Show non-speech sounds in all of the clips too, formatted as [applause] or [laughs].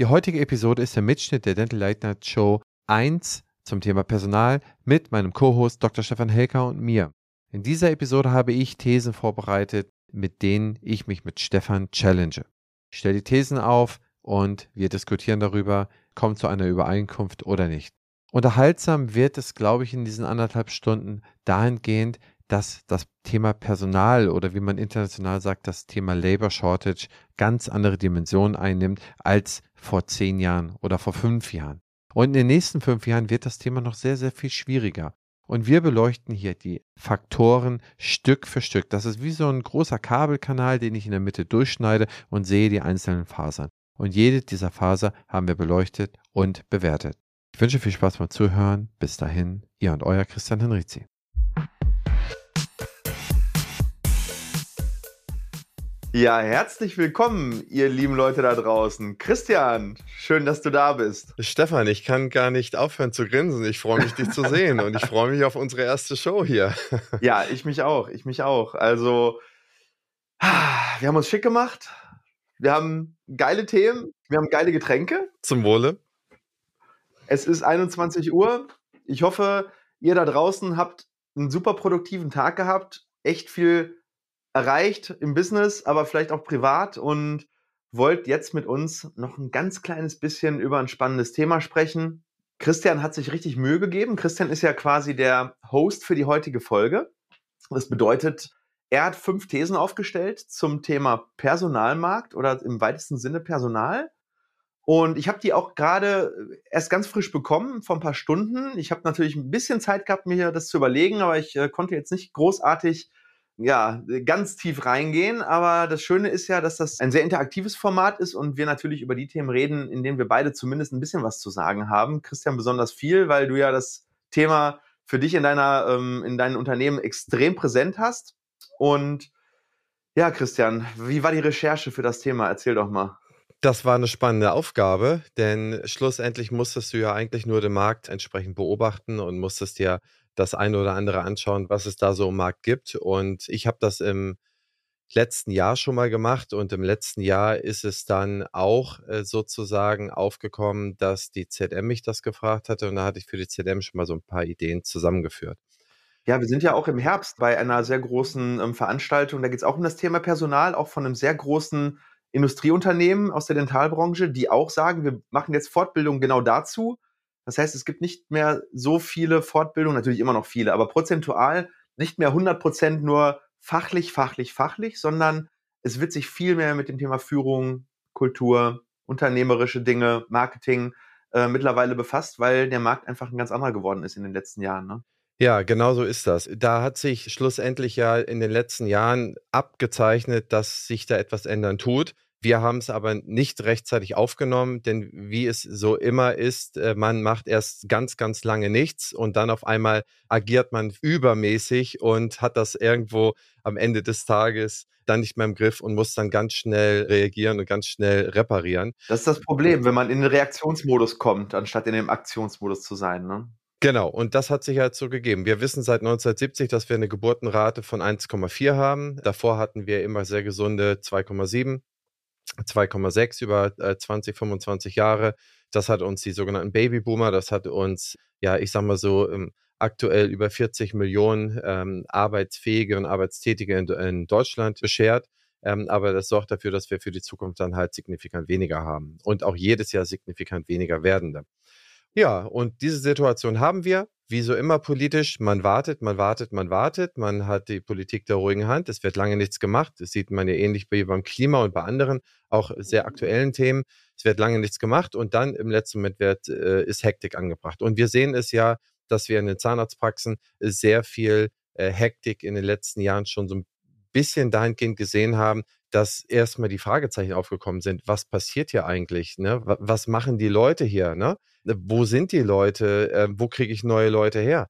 Die heutige Episode ist der Mitschnitt der Dental Late Night Show 1 zum Thema Personal mit meinem Co-Host Dr. Stefan Helker und mir. In dieser Episode habe ich Thesen vorbereitet, mit denen ich mich mit Stefan challenge. Ich stelle die Thesen auf und wir diskutieren darüber, kommt zu einer Übereinkunft oder nicht. Unterhaltsam wird es, glaube ich, in diesen anderthalb Stunden dahingehend, dass das Thema Personal oder wie man international sagt, das Thema Labor Shortage ganz andere Dimensionen einnimmt als vor zehn Jahren oder vor fünf Jahren. Und in den nächsten fünf Jahren wird das Thema noch sehr, sehr viel schwieriger. Und wir beleuchten hier die Faktoren Stück für Stück. Das ist wie so ein großer Kabelkanal, den ich in der Mitte durchschneide und sehe die einzelnen Fasern. Und jede dieser Faser haben wir beleuchtet und bewertet. Ich wünsche viel Spaß beim Zuhören. Bis dahin, ihr und euer Christian Henrizi. Ja, herzlich willkommen, ihr lieben Leute da draußen. Christian, schön, dass du da bist. Stefan, ich kann gar nicht aufhören zu grinsen. Ich freue mich, dich zu sehen und ich freue mich auf unsere erste Show hier. [laughs] Ja, ich mich auch, ich mich auch. Also, wir haben uns schick gemacht. Wir haben geile Themen, wir haben geile Getränke. Zum Wohle. Es ist 21 Uhr. Ich hoffe, ihr da draußen habt einen super produktiven Tag gehabt, echt viel erreicht im Business, aber vielleicht auch privat und wollt jetzt mit uns noch ein ganz kleines bisschen über ein spannendes Thema sprechen. Christian hat sich richtig Mühe gegeben. Christian ist ja quasi der Host für die heutige Folge. Das bedeutet, er hat fünf Thesen aufgestellt zum Thema Personalmarkt oder im weitesten Sinne Personal. Und ich habe die auch gerade erst ganz frisch bekommen, vor ein paar Stunden. Ich habe natürlich ein bisschen Zeit gehabt, mir das zu überlegen, aber ich äh, konnte jetzt nicht großartig ja, ganz tief reingehen. Aber das Schöne ist ja, dass das ein sehr interaktives Format ist und wir natürlich über die Themen reden, in denen wir beide zumindest ein bisschen was zu sagen haben. Christian besonders viel, weil du ja das Thema für dich in deiner, ähm, in deinem Unternehmen extrem präsent hast. Und ja, Christian, wie war die Recherche für das Thema? Erzähl doch mal. Das war eine spannende Aufgabe, denn schlussendlich musstest du ja eigentlich nur den Markt entsprechend beobachten und musstest dir das eine oder andere anschauen, was es da so im Markt gibt. Und ich habe das im letzten Jahr schon mal gemacht und im letzten Jahr ist es dann auch äh, sozusagen aufgekommen, dass die ZM mich das gefragt hatte und da hatte ich für die ZM schon mal so ein paar Ideen zusammengeführt. Ja, wir sind ja auch im Herbst bei einer sehr großen ähm, Veranstaltung. Da geht es auch um das Thema Personal, auch von einem sehr großen Industrieunternehmen aus der Dentalbranche, die auch sagen, wir machen jetzt Fortbildung genau dazu. Das heißt, es gibt nicht mehr so viele Fortbildungen, natürlich immer noch viele, aber prozentual nicht mehr 100 Prozent nur fachlich, fachlich, fachlich, sondern es wird sich viel mehr mit dem Thema Führung, Kultur, unternehmerische Dinge, Marketing äh, mittlerweile befasst, weil der Markt einfach ein ganz anderer geworden ist in den letzten Jahren. Ne? Ja, genau so ist das. Da hat sich schlussendlich ja in den letzten Jahren abgezeichnet, dass sich da etwas ändern tut. Wir haben es aber nicht rechtzeitig aufgenommen, denn wie es so immer ist, äh, man macht erst ganz, ganz lange nichts und dann auf einmal agiert man übermäßig und hat das irgendwo am Ende des Tages dann nicht mehr im Griff und muss dann ganz schnell reagieren und ganz schnell reparieren. Das ist das Problem, wenn man in den Reaktionsmodus kommt, anstatt in dem Aktionsmodus zu sein. Ne? Genau, und das hat sich halt so gegeben. Wir wissen seit 1970, dass wir eine Geburtenrate von 1,4 haben. Davor hatten wir immer sehr gesunde 2,7. 2,6 über äh, 20, 25 Jahre. Das hat uns die sogenannten Babyboomer, das hat uns, ja, ich sag mal so, ähm, aktuell über 40 Millionen ähm, Arbeitsfähige und Arbeitstätige in, in Deutschland beschert. Ähm, aber das sorgt dafür, dass wir für die Zukunft dann halt signifikant weniger haben und auch jedes Jahr signifikant weniger werdende. Ja, und diese Situation haben wir wie so immer politisch, man wartet, man wartet, man wartet, man hat die Politik der ruhigen Hand, es wird lange nichts gemacht, das sieht man ja ähnlich wie beim Klima und bei anderen, auch sehr aktuellen Themen, es wird lange nichts gemacht und dann im letzten Moment wird, äh, ist Hektik angebracht. Und wir sehen es ja, dass wir in den Zahnarztpraxen sehr viel äh, Hektik in den letzten Jahren schon so ein bisschen dahingehend gesehen haben, dass erstmal die Fragezeichen aufgekommen sind, was passiert hier eigentlich? Ne? Was machen die Leute hier? Ne? Wo sind die Leute? Äh, wo kriege ich neue Leute her?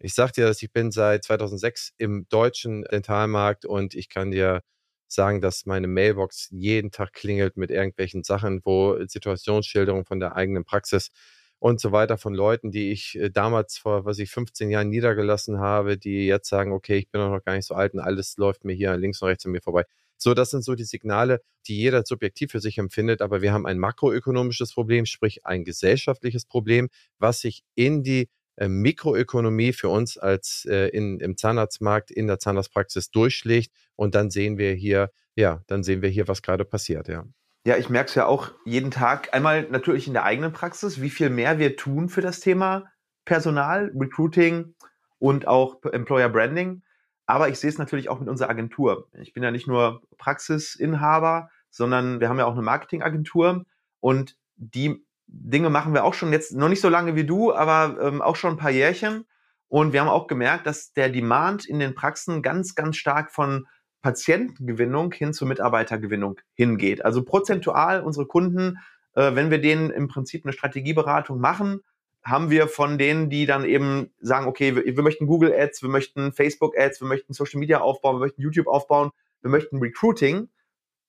Ich sag dir, dass ich bin seit 2006 im deutschen Dentalmarkt und ich kann dir sagen, dass meine Mailbox jeden Tag klingelt mit irgendwelchen Sachen, wo Situationsschilderungen von der eigenen Praxis und so weiter von Leuten, die ich äh, damals vor, was ich 15 Jahren niedergelassen habe, die jetzt sagen, okay, ich bin noch gar nicht so alt und alles läuft mir hier links und rechts an mir vorbei. So, das sind so die Signale, die jeder subjektiv für sich empfindet. Aber wir haben ein makroökonomisches Problem, sprich ein gesellschaftliches Problem, was sich in die äh, Mikroökonomie für uns als äh, in, im Zahnarztmarkt, in der Zahnarztpraxis durchschlägt. Und dann sehen wir hier, ja, dann sehen wir hier, was gerade passiert, ja. Ja, ich merke es ja auch jeden Tag. Einmal natürlich in der eigenen Praxis, wie viel mehr wir tun für das Thema Personal, Recruiting und auch Employer Branding. Aber ich sehe es natürlich auch mit unserer Agentur. Ich bin ja nicht nur Praxisinhaber, sondern wir haben ja auch eine Marketingagentur und die Dinge machen wir auch schon jetzt noch nicht so lange wie du, aber ähm, auch schon ein paar Jährchen. Und wir haben auch gemerkt, dass der Demand in den Praxen ganz, ganz stark von Patientengewinnung hin zur Mitarbeitergewinnung hingeht. Also prozentual unsere Kunden, äh, wenn wir denen im Prinzip eine Strategieberatung machen, haben wir von denen, die dann eben sagen, okay, wir, wir möchten Google Ads, wir möchten Facebook Ads, wir möchten Social Media aufbauen, wir möchten YouTube aufbauen, wir möchten Recruiting,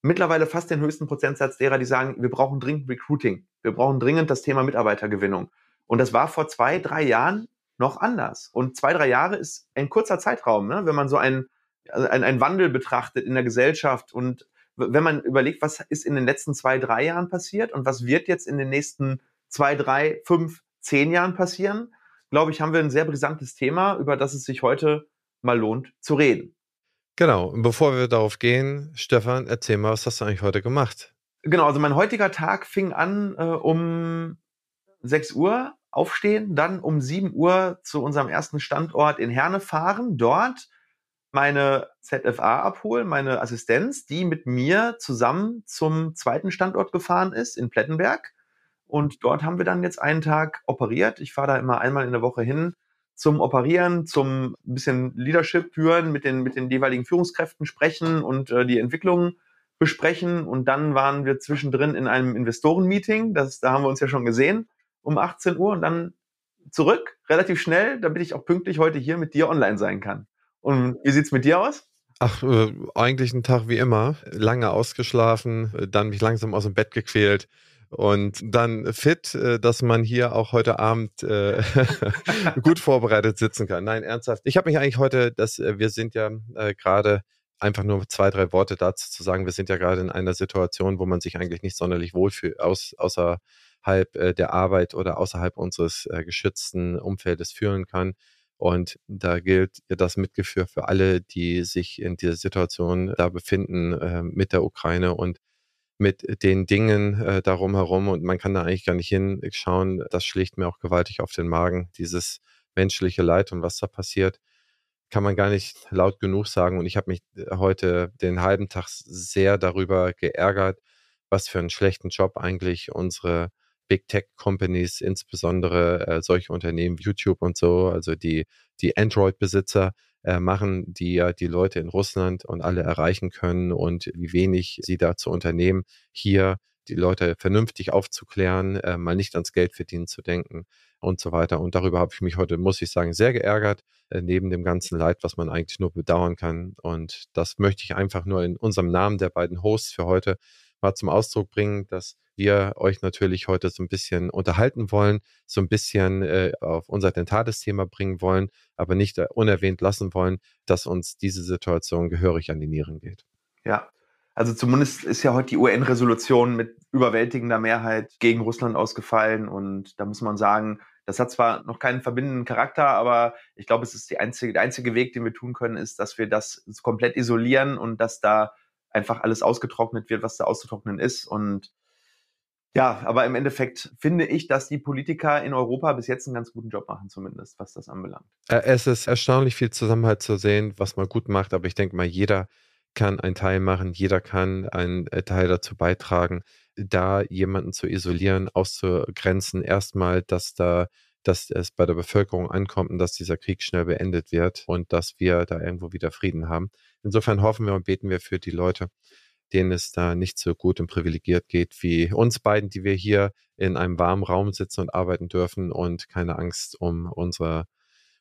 mittlerweile fast den höchsten Prozentsatz derer, die sagen, wir brauchen dringend Recruiting, wir brauchen dringend das Thema Mitarbeitergewinnung. Und das war vor zwei, drei Jahren noch anders. Und zwei, drei Jahre ist ein kurzer Zeitraum, ne? wenn man so einen, ein, ein Wandel betrachtet in der Gesellschaft und wenn man überlegt, was ist in den letzten zwei, drei Jahren passiert und was wird jetzt in den nächsten zwei, drei, fünf, zehn Jahren passieren, glaube ich, haben wir ein sehr brisantes Thema, über das es sich heute mal lohnt zu reden. Genau, und bevor wir darauf gehen, Stefan, erzähl mal, was hast du eigentlich heute gemacht? Genau, also mein heutiger Tag fing an äh, um 6 Uhr aufstehen, dann um 7 Uhr zu unserem ersten Standort in Herne fahren, dort meine ZFA abholen, meine Assistenz, die mit mir zusammen zum zweiten Standort gefahren ist in Plettenberg. Und dort haben wir dann jetzt einen Tag operiert. Ich fahre da immer einmal in der Woche hin zum Operieren, zum bisschen Leadership führen, mit den, mit den jeweiligen Führungskräften sprechen und äh, die Entwicklung besprechen. Und dann waren wir zwischendrin in einem Investoren-Meeting. Das, da haben wir uns ja schon gesehen um 18 Uhr und dann zurück, relativ schnell, damit ich auch pünktlich heute hier mit dir online sein kann. Und wie sieht's mit dir aus? Ach, äh, eigentlich ein Tag wie immer. Lange ausgeschlafen, dann mich langsam aus dem Bett gequält und dann fit, äh, dass man hier auch heute Abend äh, [laughs] gut vorbereitet sitzen kann. Nein, ernsthaft. Ich habe mich eigentlich heute, dass äh, wir sind ja gerade einfach nur zwei, drei Worte dazu zu sagen. Wir sind ja gerade in einer Situation, wo man sich eigentlich nicht sonderlich wohlfühlt, aus, außerhalb der Arbeit oder außerhalb unseres geschützten Umfeldes fühlen kann. Und da gilt das Mitgefühl für alle, die sich in dieser Situation da befinden äh, mit der Ukraine und mit den Dingen äh, darum herum und man kann da eigentlich gar nicht hinschauen. Das schlägt mir auch gewaltig auf den Magen, dieses menschliche Leid und was da passiert, kann man gar nicht laut genug sagen. Und ich habe mich äh, heute den halben Tag sehr darüber geärgert, was für einen schlechten Job eigentlich unsere Big Tech Companies, insbesondere äh, solche Unternehmen wie YouTube und so, also die, die Android-Besitzer, äh, machen, die ja die Leute in Russland und alle erreichen können und wie wenig sie dazu unternehmen, hier die Leute vernünftig aufzuklären, äh, mal nicht ans Geld verdienen zu denken und so weiter. Und darüber habe ich mich heute, muss ich sagen, sehr geärgert, äh, neben dem ganzen Leid, was man eigentlich nur bedauern kann. Und das möchte ich einfach nur in unserem Namen der beiden Hosts für heute mal zum Ausdruck bringen, dass wir euch natürlich heute so ein bisschen unterhalten wollen, so ein bisschen äh, auf unser dentales Thema bringen wollen, aber nicht äh, unerwähnt lassen wollen, dass uns diese Situation gehörig an die Nieren geht. Ja, also zumindest ist ja heute die UN-Resolution mit überwältigender Mehrheit gegen Russland ausgefallen und da muss man sagen, das hat zwar noch keinen verbindenden Charakter, aber ich glaube, es ist einzige, der einzige Weg, den wir tun können, ist, dass wir das komplett isolieren und dass da einfach alles ausgetrocknet wird, was da auszutrocknen ist. Und ja, aber im Endeffekt finde ich, dass die Politiker in Europa bis jetzt einen ganz guten Job machen, zumindest was das anbelangt. Es ist erstaunlich viel Zusammenhalt zu sehen, was man gut macht, aber ich denke mal, jeder kann einen Teil machen, jeder kann einen äh, Teil dazu beitragen, da jemanden zu isolieren, auszugrenzen. Erstmal, dass da dass es bei der Bevölkerung ankommt und dass dieser Krieg schnell beendet wird und dass wir da irgendwo wieder Frieden haben. Insofern hoffen wir und beten wir für die Leute, denen es da nicht so gut und privilegiert geht wie uns beiden, die wir hier in einem warmen Raum sitzen und arbeiten dürfen und keine Angst um unsere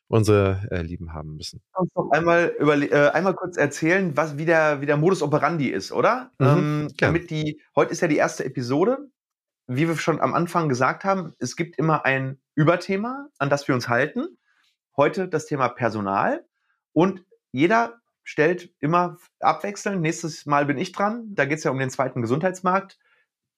unsere äh, Lieben haben müssen. Kannst du einmal, über, äh, einmal kurz erzählen, was wie der, wie der Modus operandi ist, oder? Mhm, ähm, damit die, heute ist ja die erste Episode. Wie wir schon am Anfang gesagt haben, es gibt immer ein Überthema, an das wir uns halten. Heute das Thema Personal. Und jeder stellt immer abwechselnd. Nächstes Mal bin ich dran. Da geht es ja um den zweiten Gesundheitsmarkt.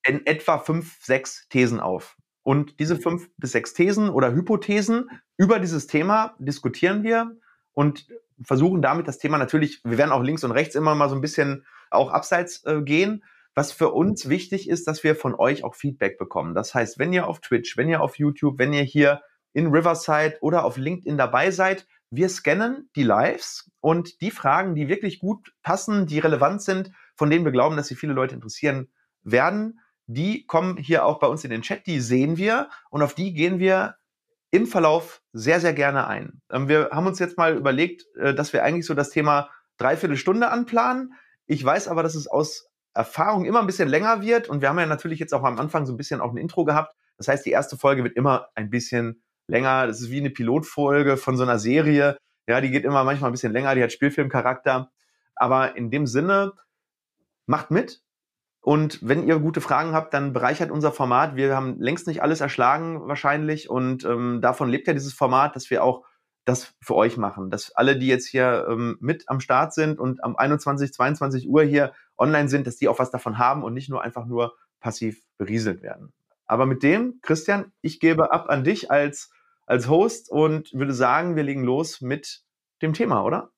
In etwa fünf, sechs Thesen auf. Und diese fünf bis sechs Thesen oder Hypothesen über dieses Thema diskutieren wir und versuchen damit das Thema natürlich, wir werden auch links und rechts immer mal so ein bisschen auch abseits äh, gehen. Was für uns wichtig ist, dass wir von euch auch Feedback bekommen. Das heißt, wenn ihr auf Twitch, wenn ihr auf YouTube, wenn ihr hier in Riverside oder auf LinkedIn dabei seid, wir scannen die Lives und die Fragen, die wirklich gut passen, die relevant sind, von denen wir glauben, dass sie viele Leute interessieren werden, die kommen hier auch bei uns in den Chat, die sehen wir und auf die gehen wir im Verlauf sehr, sehr gerne ein. Ähm, wir haben uns jetzt mal überlegt, äh, dass wir eigentlich so das Thema dreiviertel Stunde anplanen. Ich weiß aber, dass es aus Erfahrung immer ein bisschen länger wird und wir haben ja natürlich jetzt auch am Anfang so ein bisschen auch ein Intro gehabt. Das heißt, die erste Folge wird immer ein bisschen länger. Das ist wie eine Pilotfolge von so einer Serie. Ja, die geht immer manchmal ein bisschen länger, die hat Spielfilmcharakter. Aber in dem Sinne, macht mit. Und wenn ihr gute Fragen habt, dann bereichert unser Format. Wir haben längst nicht alles erschlagen wahrscheinlich und ähm, davon lebt ja dieses Format, dass wir auch das für euch machen. Dass alle, die jetzt hier ähm, mit am Start sind und am 21, 22 Uhr hier online sind, dass die auch was davon haben und nicht nur einfach nur passiv berieselt werden. Aber mit dem, Christian, ich gebe ab an dich als, als Host und würde sagen, wir legen los mit dem Thema, oder?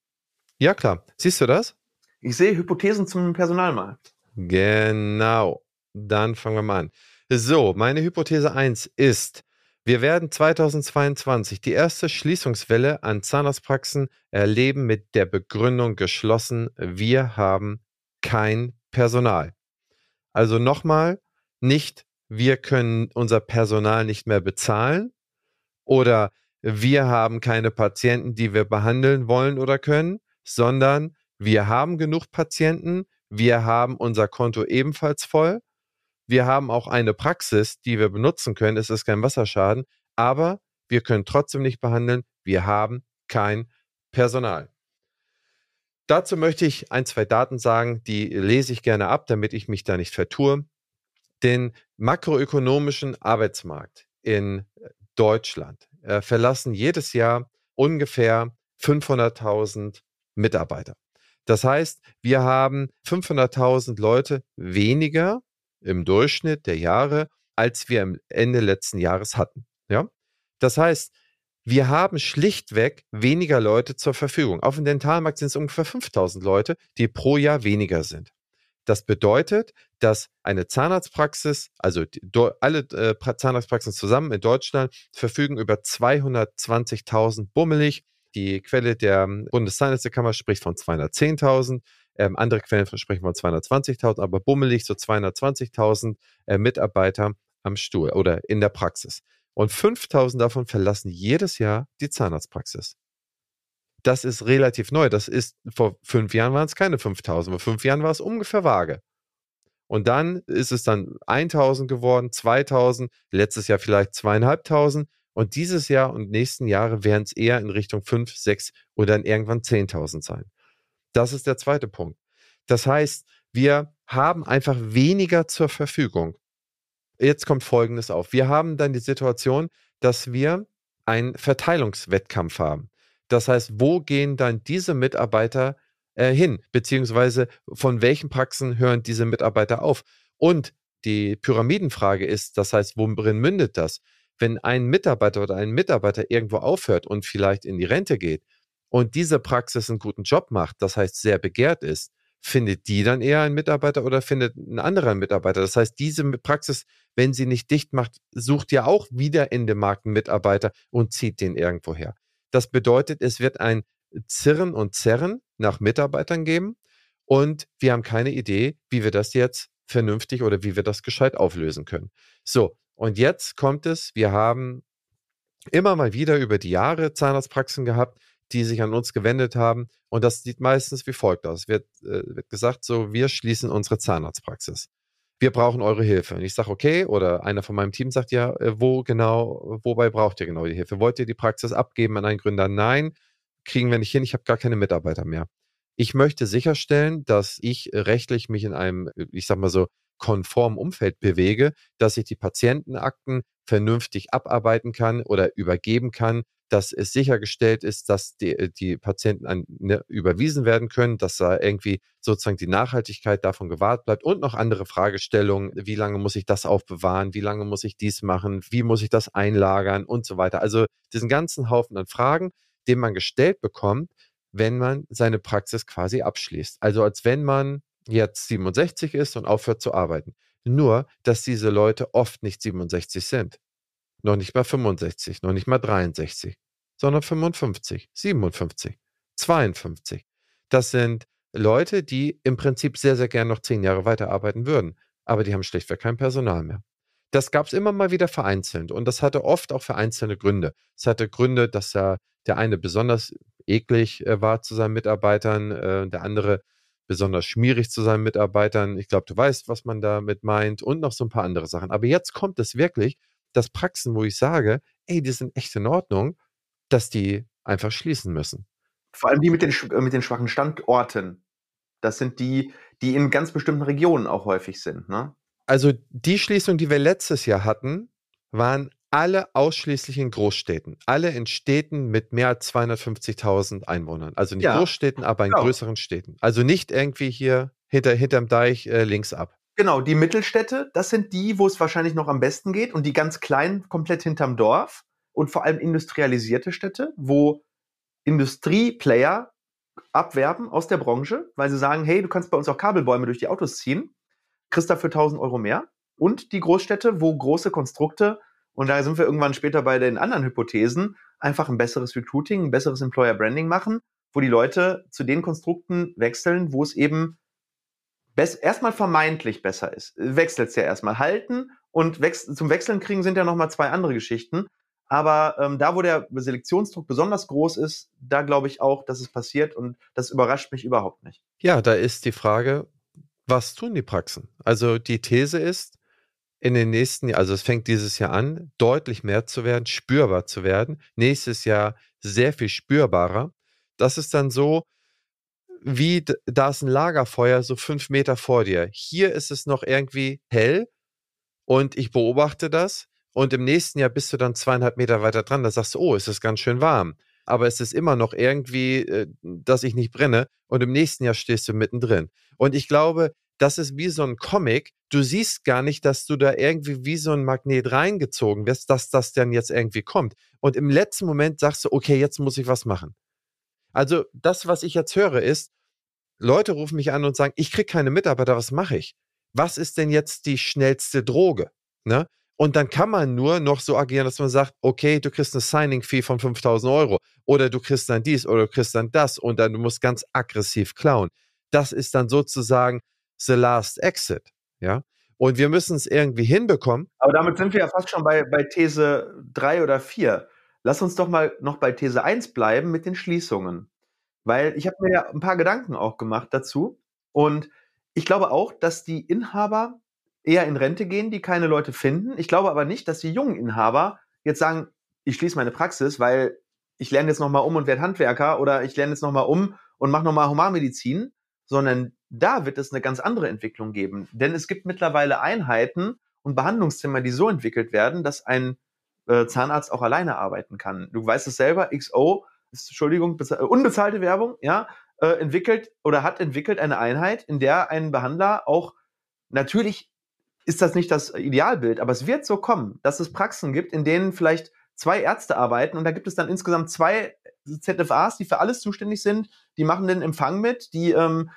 Ja, klar. Siehst du das? Ich sehe Hypothesen zum Personalmarkt. Genau. Dann fangen wir mal an. So, meine Hypothese 1 ist, wir werden 2022 die erste Schließungswelle an Zahnarztpraxen erleben mit der Begründung geschlossen, wir haben kein Personal. Also nochmal, nicht wir können unser Personal nicht mehr bezahlen oder wir haben keine Patienten, die wir behandeln wollen oder können, sondern wir haben genug Patienten, wir haben unser Konto ebenfalls voll. Wir haben auch eine Praxis, die wir benutzen können. Es ist kein Wasserschaden, aber wir können trotzdem nicht behandeln. Wir haben kein Personal. Dazu möchte ich ein, zwei Daten sagen, die lese ich gerne ab, damit ich mich da nicht vertue. Den makroökonomischen Arbeitsmarkt in Deutschland äh, verlassen jedes Jahr ungefähr 500.000 Mitarbeiter. Das heißt, wir haben 500.000 Leute weniger im Durchschnitt der Jahre, als wir am Ende letzten Jahres hatten. Ja? Das heißt, wir haben schlichtweg weniger Leute zur Verfügung. Auf dem Dentalmarkt sind es ungefähr 5000 Leute, die pro Jahr weniger sind. Das bedeutet, dass eine Zahnarztpraxis, also alle äh, Zahnarztpraxen zusammen in Deutschland verfügen über 220.000 bummelig die Quelle der ähm, Bundeszahnärztekammer spricht von 210.000. Ähm, andere Quellen sprechen von 220.000, aber bummelig so 220.000 äh, Mitarbeiter am Stuhl oder in der Praxis. Und 5.000 davon verlassen jedes Jahr die Zahnarztpraxis. Das ist relativ neu. Das ist, vor fünf Jahren waren es keine 5.000, vor fünf Jahren war es ungefähr vage. Und dann ist es dann 1.000 geworden, 2.000, letztes Jahr vielleicht zweieinhalbtausend und dieses Jahr und nächsten Jahre werden es eher in Richtung 5, 6 oder dann irgendwann 10.000 sein. Das ist der zweite Punkt. Das heißt, wir haben einfach weniger zur Verfügung. Jetzt kommt Folgendes auf. Wir haben dann die Situation, dass wir einen Verteilungswettkampf haben. Das heißt, wo gehen dann diese Mitarbeiter äh, hin? Beziehungsweise von welchen Praxen hören diese Mitarbeiter auf? Und die Pyramidenfrage ist, das heißt, worin mündet das? wenn ein Mitarbeiter oder ein Mitarbeiter irgendwo aufhört und vielleicht in die Rente geht und diese Praxis einen guten Job macht, das heißt sehr begehrt ist, findet die dann eher ein Mitarbeiter oder findet ein anderer Mitarbeiter? Das heißt, diese Praxis, wenn sie nicht dicht macht, sucht ja auch wieder in dem Markt einen Mitarbeiter und zieht den irgendwo her. Das bedeutet, es wird ein Zirren und Zerren nach Mitarbeitern geben und wir haben keine Idee, wie wir das jetzt vernünftig oder wie wir das gescheit auflösen können. So, und jetzt kommt es, wir haben immer mal wieder über die Jahre Zahnarztpraxen gehabt, die sich an uns gewendet haben. Und das sieht meistens wie folgt aus. Wird, äh, wird gesagt, so, wir schließen unsere Zahnarztpraxis. Wir brauchen eure Hilfe. Und ich sage, okay, oder einer von meinem Team sagt ja, äh, wo genau, wobei braucht ihr genau die Hilfe? Wollt ihr die Praxis abgeben an einen Gründer? Nein, kriegen wir nicht hin, ich habe gar keine Mitarbeiter mehr. Ich möchte sicherstellen, dass ich rechtlich mich in einem, ich sag mal so, konformen Umfeld bewege, dass ich die Patientenakten vernünftig abarbeiten kann oder übergeben kann, dass es sichergestellt ist, dass die, äh, die Patienten an, ne, überwiesen werden können, dass da irgendwie sozusagen die Nachhaltigkeit davon gewahrt bleibt und noch andere Fragestellungen, wie lange muss ich das aufbewahren, wie lange muss ich dies machen, wie muss ich das einlagern und so weiter. Also diesen ganzen Haufen an Fragen, den man gestellt bekommt, wenn man seine Praxis quasi abschließt. Also als wenn man jetzt 67 ist und aufhört zu arbeiten. Nur, dass diese Leute oft nicht 67 sind. Noch nicht mal 65, noch nicht mal 63 sondern 55, 57, 52. Das sind Leute, die im Prinzip sehr, sehr gern noch zehn Jahre weiterarbeiten würden, aber die haben schlichtweg kein Personal mehr. Das gab es immer mal wieder vereinzelt und das hatte oft auch vereinzelte Gründe. Es hatte Gründe, dass er der eine besonders eklig äh, war zu seinen Mitarbeitern, äh, der andere besonders schmierig zu seinen Mitarbeitern. Ich glaube, du weißt, was man damit meint und noch so ein paar andere Sachen. Aber jetzt kommt es wirklich, dass Praxen, wo ich sage, ey, die sind echt in Ordnung dass die einfach schließen müssen. Vor allem die mit den, äh, mit den schwachen Standorten. Das sind die, die in ganz bestimmten Regionen auch häufig sind. Ne? Also die Schließung, die wir letztes Jahr hatten, waren alle ausschließlich in Großstädten. Alle in Städten mit mehr als 250.000 Einwohnern. Also nicht ja, Großstädten, aber in genau. größeren Städten. Also nicht irgendwie hier hinter, hinterm Deich äh, links ab. Genau, die Mittelstädte, das sind die, wo es wahrscheinlich noch am besten geht. Und die ganz kleinen, komplett hinterm Dorf und vor allem industrialisierte Städte, wo Industrieplayer abwerben aus der Branche, weil sie sagen, hey, du kannst bei uns auch Kabelbäume durch die Autos ziehen, kriegst dafür 1000 Euro mehr. Und die Großstädte, wo große Konstrukte, und da sind wir irgendwann später bei den anderen Hypothesen, einfach ein besseres Recruiting, ein besseres Employer Branding machen, wo die Leute zu den Konstrukten wechseln, wo es eben erstmal vermeintlich besser ist. Wechselt es ja erstmal. Halten und wechs zum Wechseln kriegen sind ja nochmal zwei andere Geschichten. Aber ähm, da, wo der Selektionsdruck besonders groß ist, da glaube ich auch, dass es passiert und das überrascht mich überhaupt nicht. Ja, da ist die Frage, was tun die Praxen? Also die These ist, in den nächsten Jahren, also es fängt dieses Jahr an, deutlich mehr zu werden, spürbar zu werden. Nächstes Jahr sehr viel spürbarer. Das ist dann so, wie da ist ein Lagerfeuer so fünf Meter vor dir. Hier ist es noch irgendwie hell und ich beobachte das und im nächsten Jahr bist du dann zweieinhalb Meter weiter dran, da sagst du, oh, es ist ganz schön warm. Aber es ist immer noch irgendwie, äh, dass ich nicht brenne. Und im nächsten Jahr stehst du mittendrin. Und ich glaube, das ist wie so ein Comic. Du siehst gar nicht, dass du da irgendwie wie so ein Magnet reingezogen wirst, dass das dann jetzt irgendwie kommt. Und im letzten Moment sagst du, okay, jetzt muss ich was machen. Also das, was ich jetzt höre, ist, Leute rufen mich an und sagen, ich kriege keine Mitarbeiter, was mache ich? Was ist denn jetzt die schnellste Droge? Ne? Und dann kann man nur noch so agieren, dass man sagt, okay, du kriegst eine Signing-Fee von 5000 Euro oder du kriegst dann dies oder du kriegst dann das und dann du musst ganz aggressiv klauen. Das ist dann sozusagen the last exit, ja. Und wir müssen es irgendwie hinbekommen. Aber damit sind wir ja fast schon bei, bei These 3 oder 4. Lass uns doch mal noch bei These 1 bleiben mit den Schließungen. Weil ich habe mir ja ein paar Gedanken auch gemacht dazu. Und ich glaube auch, dass die Inhaber eher in Rente gehen, die keine Leute finden. Ich glaube aber nicht, dass die jungen Inhaber jetzt sagen, ich schließe meine Praxis, weil ich lerne jetzt nochmal um und werde Handwerker oder ich lerne jetzt nochmal um und mache nochmal Humanmedizin, sondern da wird es eine ganz andere Entwicklung geben. Denn es gibt mittlerweile Einheiten und Behandlungszimmer, die so entwickelt werden, dass ein äh, Zahnarzt auch alleine arbeiten kann. Du weißt es selber, XO, Entschuldigung, äh, unbezahlte Werbung, ja, äh, entwickelt oder hat entwickelt eine Einheit, in der ein Behandler auch natürlich ist das nicht das Idealbild, aber es wird so kommen, dass es Praxen gibt, in denen vielleicht zwei Ärzte arbeiten und da gibt es dann insgesamt zwei ZFAs, die für alles zuständig sind, die machen den Empfang mit, die, ähm,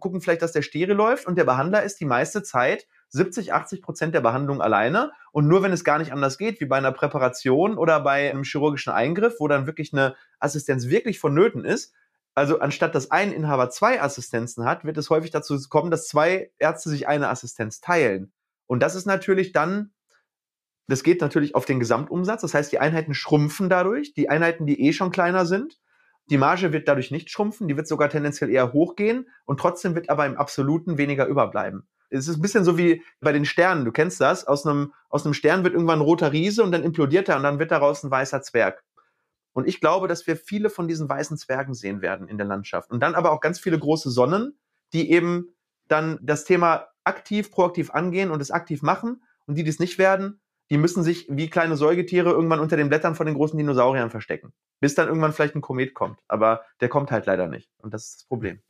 gucken vielleicht, dass der Stereo läuft und der Behandler ist die meiste Zeit 70, 80 Prozent der Behandlung alleine und nur wenn es gar nicht anders geht, wie bei einer Präparation oder bei einem chirurgischen Eingriff, wo dann wirklich eine Assistenz wirklich vonnöten ist, also anstatt dass ein Inhaber zwei Assistenzen hat, wird es häufig dazu kommen, dass zwei Ärzte sich eine Assistenz teilen. Und das ist natürlich dann, das geht natürlich auf den Gesamtumsatz. Das heißt, die Einheiten schrumpfen dadurch. Die Einheiten, die eh schon kleiner sind. Die Marge wird dadurch nicht schrumpfen, die wird sogar tendenziell eher hochgehen und trotzdem wird aber im Absoluten weniger überbleiben. Es ist ein bisschen so wie bei den Sternen, du kennst das, aus einem, aus einem Stern wird irgendwann ein roter Riese und dann implodiert er und dann wird daraus ein weißer Zwerg. Und ich glaube, dass wir viele von diesen weißen Zwergen sehen werden in der Landschaft. Und dann aber auch ganz viele große Sonnen, die eben dann das Thema aktiv, proaktiv angehen und es aktiv machen. Und die, die es nicht werden, die müssen sich wie kleine Säugetiere irgendwann unter den Blättern von den großen Dinosauriern verstecken. Bis dann irgendwann vielleicht ein Komet kommt. Aber der kommt halt leider nicht. Und das ist das Problem.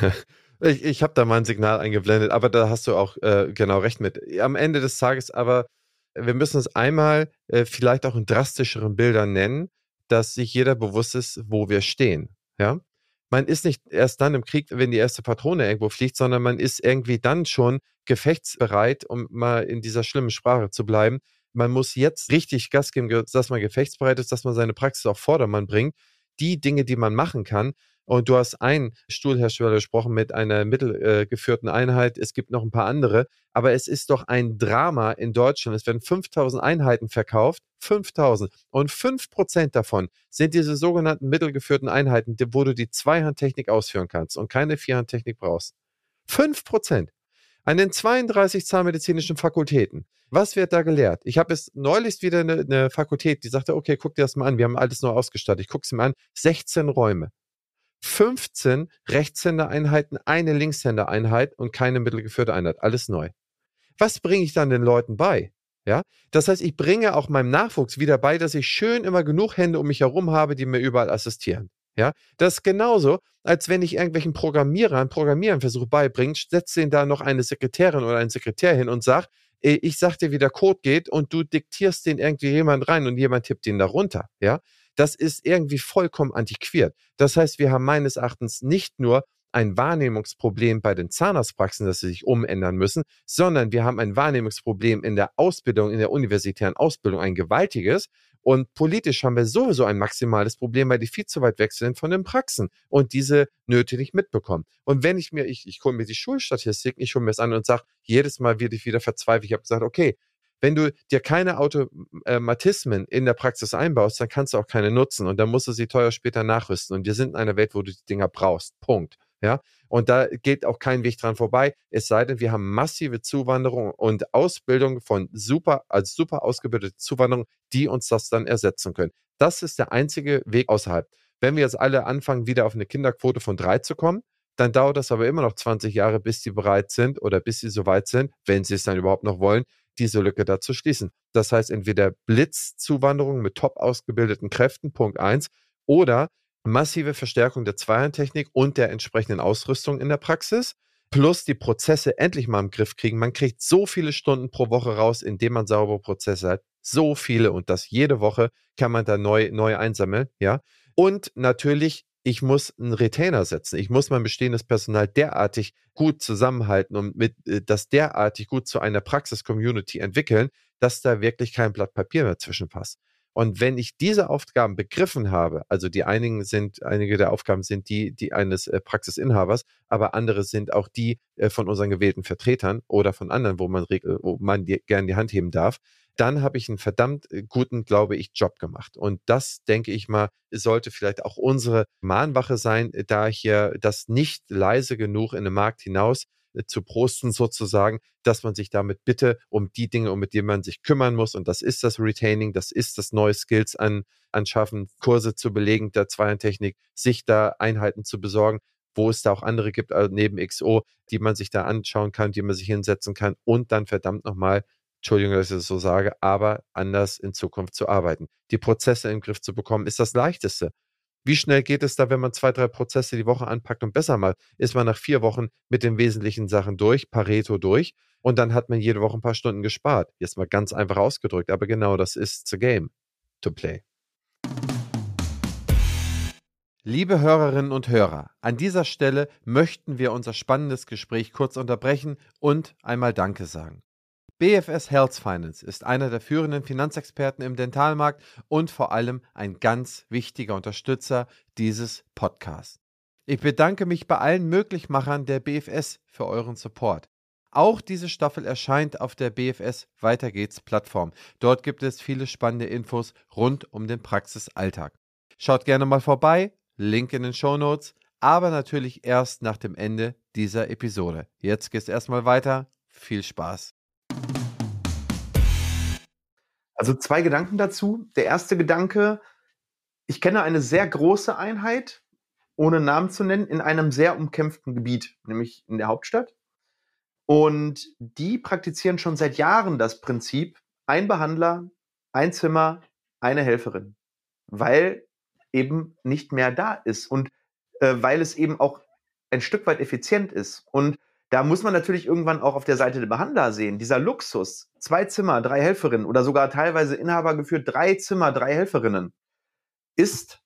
[laughs] ich ich habe da mal ein Signal eingeblendet, aber da hast du auch äh, genau recht mit. Am Ende des Tages aber, wir müssen es einmal äh, vielleicht auch in drastischeren Bildern nennen, dass sich jeder bewusst ist, wo wir stehen. Ja? man ist nicht erst dann im Krieg, wenn die erste Patrone irgendwo fliegt, sondern man ist irgendwie dann schon gefechtsbereit, um mal in dieser schlimmen Sprache zu bleiben. Man muss jetzt richtig Gas geben, dass man gefechtsbereit ist, dass man seine Praxis auf Vordermann bringt. Die Dinge, die man machen kann, und du hast einen Stuhlhersteller gesprochen mit einer mittelgeführten Einheit. Es gibt noch ein paar andere. Aber es ist doch ein Drama in Deutschland. Es werden 5000 Einheiten verkauft. 5000. Und 5% davon sind diese sogenannten mittelgeführten Einheiten, wo du die Zweihandtechnik ausführen kannst und keine Vierhandtechnik brauchst. 5%. An den 32 zahnmedizinischen Fakultäten. Was wird da gelehrt? Ich habe es neulich wieder eine, eine, Fakultät, die sagte, okay, guck dir das mal an, wir haben alles nur ausgestattet. Ich gucke es mir an. 16 Räume. 15 Rechtshändereinheiten, eine Linkshändereinheit und keine mittelgeführte Einheit. Alles neu. Was bringe ich dann den Leuten bei? Ja, das heißt, ich bringe auch meinem Nachwuchs wieder bei, dass ich schön immer genug Hände um mich herum habe, die mir überall assistieren. Ja, das ist genauso, als wenn ich irgendwelchen Programmierern Programmieren versuche beibringen, setze ihnen da noch eine Sekretärin oder einen Sekretär hin und sag, ich sag dir, wie der Code geht und du diktierst den irgendwie jemand rein und jemand tippt ihn da runter. Ja, das ist irgendwie vollkommen antiquiert. Das heißt, wir haben meines Erachtens nicht nur ein Wahrnehmungsproblem bei den Zahnarztpraxen, dass sie sich umändern müssen, sondern wir haben ein Wahrnehmungsproblem in der Ausbildung, in der universitären Ausbildung, ein gewaltiges. Und politisch haben wir sowieso ein maximales Problem, weil die viel zu weit weg sind von den Praxen und diese Nöte nicht mitbekommen. Und wenn ich mir, ich, ich hole mir die Schulstatistiken, ich hole mir es an und sage, jedes Mal werde ich wieder verzweifelt. Ich habe gesagt, okay, wenn du dir keine Automatismen in der Praxis einbaust, dann kannst du auch keine nutzen und dann musst du sie teuer später nachrüsten. Und wir sind in einer Welt, wo du die Dinger brauchst. Punkt. Ja, und da geht auch kein Weg dran vorbei, es sei denn, wir haben massive Zuwanderung und Ausbildung von super, als super ausgebildete Zuwanderung, die uns das dann ersetzen können. Das ist der einzige Weg außerhalb. Wenn wir jetzt alle anfangen, wieder auf eine Kinderquote von drei zu kommen, dann dauert das aber immer noch 20 Jahre, bis sie bereit sind oder bis sie soweit sind, wenn sie es dann überhaupt noch wollen, diese Lücke da zu schließen. Das heißt, entweder Blitzzuwanderung mit top ausgebildeten Kräften, Punkt eins, oder massive Verstärkung der Zweihandtechnik und der entsprechenden Ausrüstung in der Praxis, plus die Prozesse endlich mal im Griff kriegen. Man kriegt so viele Stunden pro Woche raus, indem man saubere Prozesse hat. So viele und das jede Woche kann man da neu, neu einsammeln, ja. Und natürlich ich muss einen Retainer setzen. Ich muss mein bestehendes Personal derartig gut zusammenhalten und mit äh, das derartig gut zu einer Praxis-Community entwickeln, dass da wirklich kein Blatt Papier mehr zwischenpasst. Und wenn ich diese Aufgaben begriffen habe, also die einigen sind, einige der Aufgaben sind die, die eines äh, Praxisinhabers, aber andere sind auch die äh, von unseren gewählten Vertretern oder von anderen, wo man, wo man die, gern die Hand heben darf, dann habe ich einen verdammt äh, guten, glaube ich, Job gemacht. Und das, denke ich mal, sollte vielleicht auch unsere Mahnwache sein, äh, da hier das nicht leise genug in den Markt hinaus äh, zu prosten sozusagen, dass man sich damit bitte um die Dinge, um mit denen man sich kümmern muss, und das ist das Retaining, das ist das neue Skills an, anschaffen, Kurse zu belegen der Zweiertechnik, sich da Einheiten zu besorgen, wo es da auch andere gibt, also neben XO, die man sich da anschauen kann, die man sich hinsetzen kann und dann verdammt nochmal Entschuldigung, dass ich das so sage, aber anders in Zukunft zu arbeiten. Die Prozesse im Griff zu bekommen, ist das Leichteste. Wie schnell geht es da, wenn man zwei, drei Prozesse die Woche anpackt und besser macht? Ist man nach vier Wochen mit den wesentlichen Sachen durch, Pareto durch und dann hat man jede Woche ein paar Stunden gespart. Jetzt mal ganz einfach ausgedrückt, aber genau das ist the game to play. Liebe Hörerinnen und Hörer, an dieser Stelle möchten wir unser spannendes Gespräch kurz unterbrechen und einmal Danke sagen. BFS Health Finance ist einer der führenden Finanzexperten im Dentalmarkt und vor allem ein ganz wichtiger Unterstützer dieses Podcasts. Ich bedanke mich bei allen Möglichmachern der BFS für euren Support. Auch diese Staffel erscheint auf der BFS Weiter geht's Plattform. Dort gibt es viele spannende Infos rund um den Praxisalltag. Schaut gerne mal vorbei, Link in den Show Notes, aber natürlich erst nach dem Ende dieser Episode. Jetzt geht's erstmal weiter. Viel Spaß. Also zwei Gedanken dazu. Der erste Gedanke, ich kenne eine sehr große Einheit, ohne Namen zu nennen, in einem sehr umkämpften Gebiet, nämlich in der Hauptstadt. Und die praktizieren schon seit Jahren das Prinzip, ein Behandler, ein Zimmer, eine Helferin, weil eben nicht mehr da ist und äh, weil es eben auch ein Stück weit effizient ist. Und da muss man natürlich irgendwann auch auf der Seite der Behandler sehen. Dieser Luxus, zwei Zimmer, drei Helferinnen oder sogar teilweise Inhaber geführt, drei Zimmer, drei Helferinnen, ist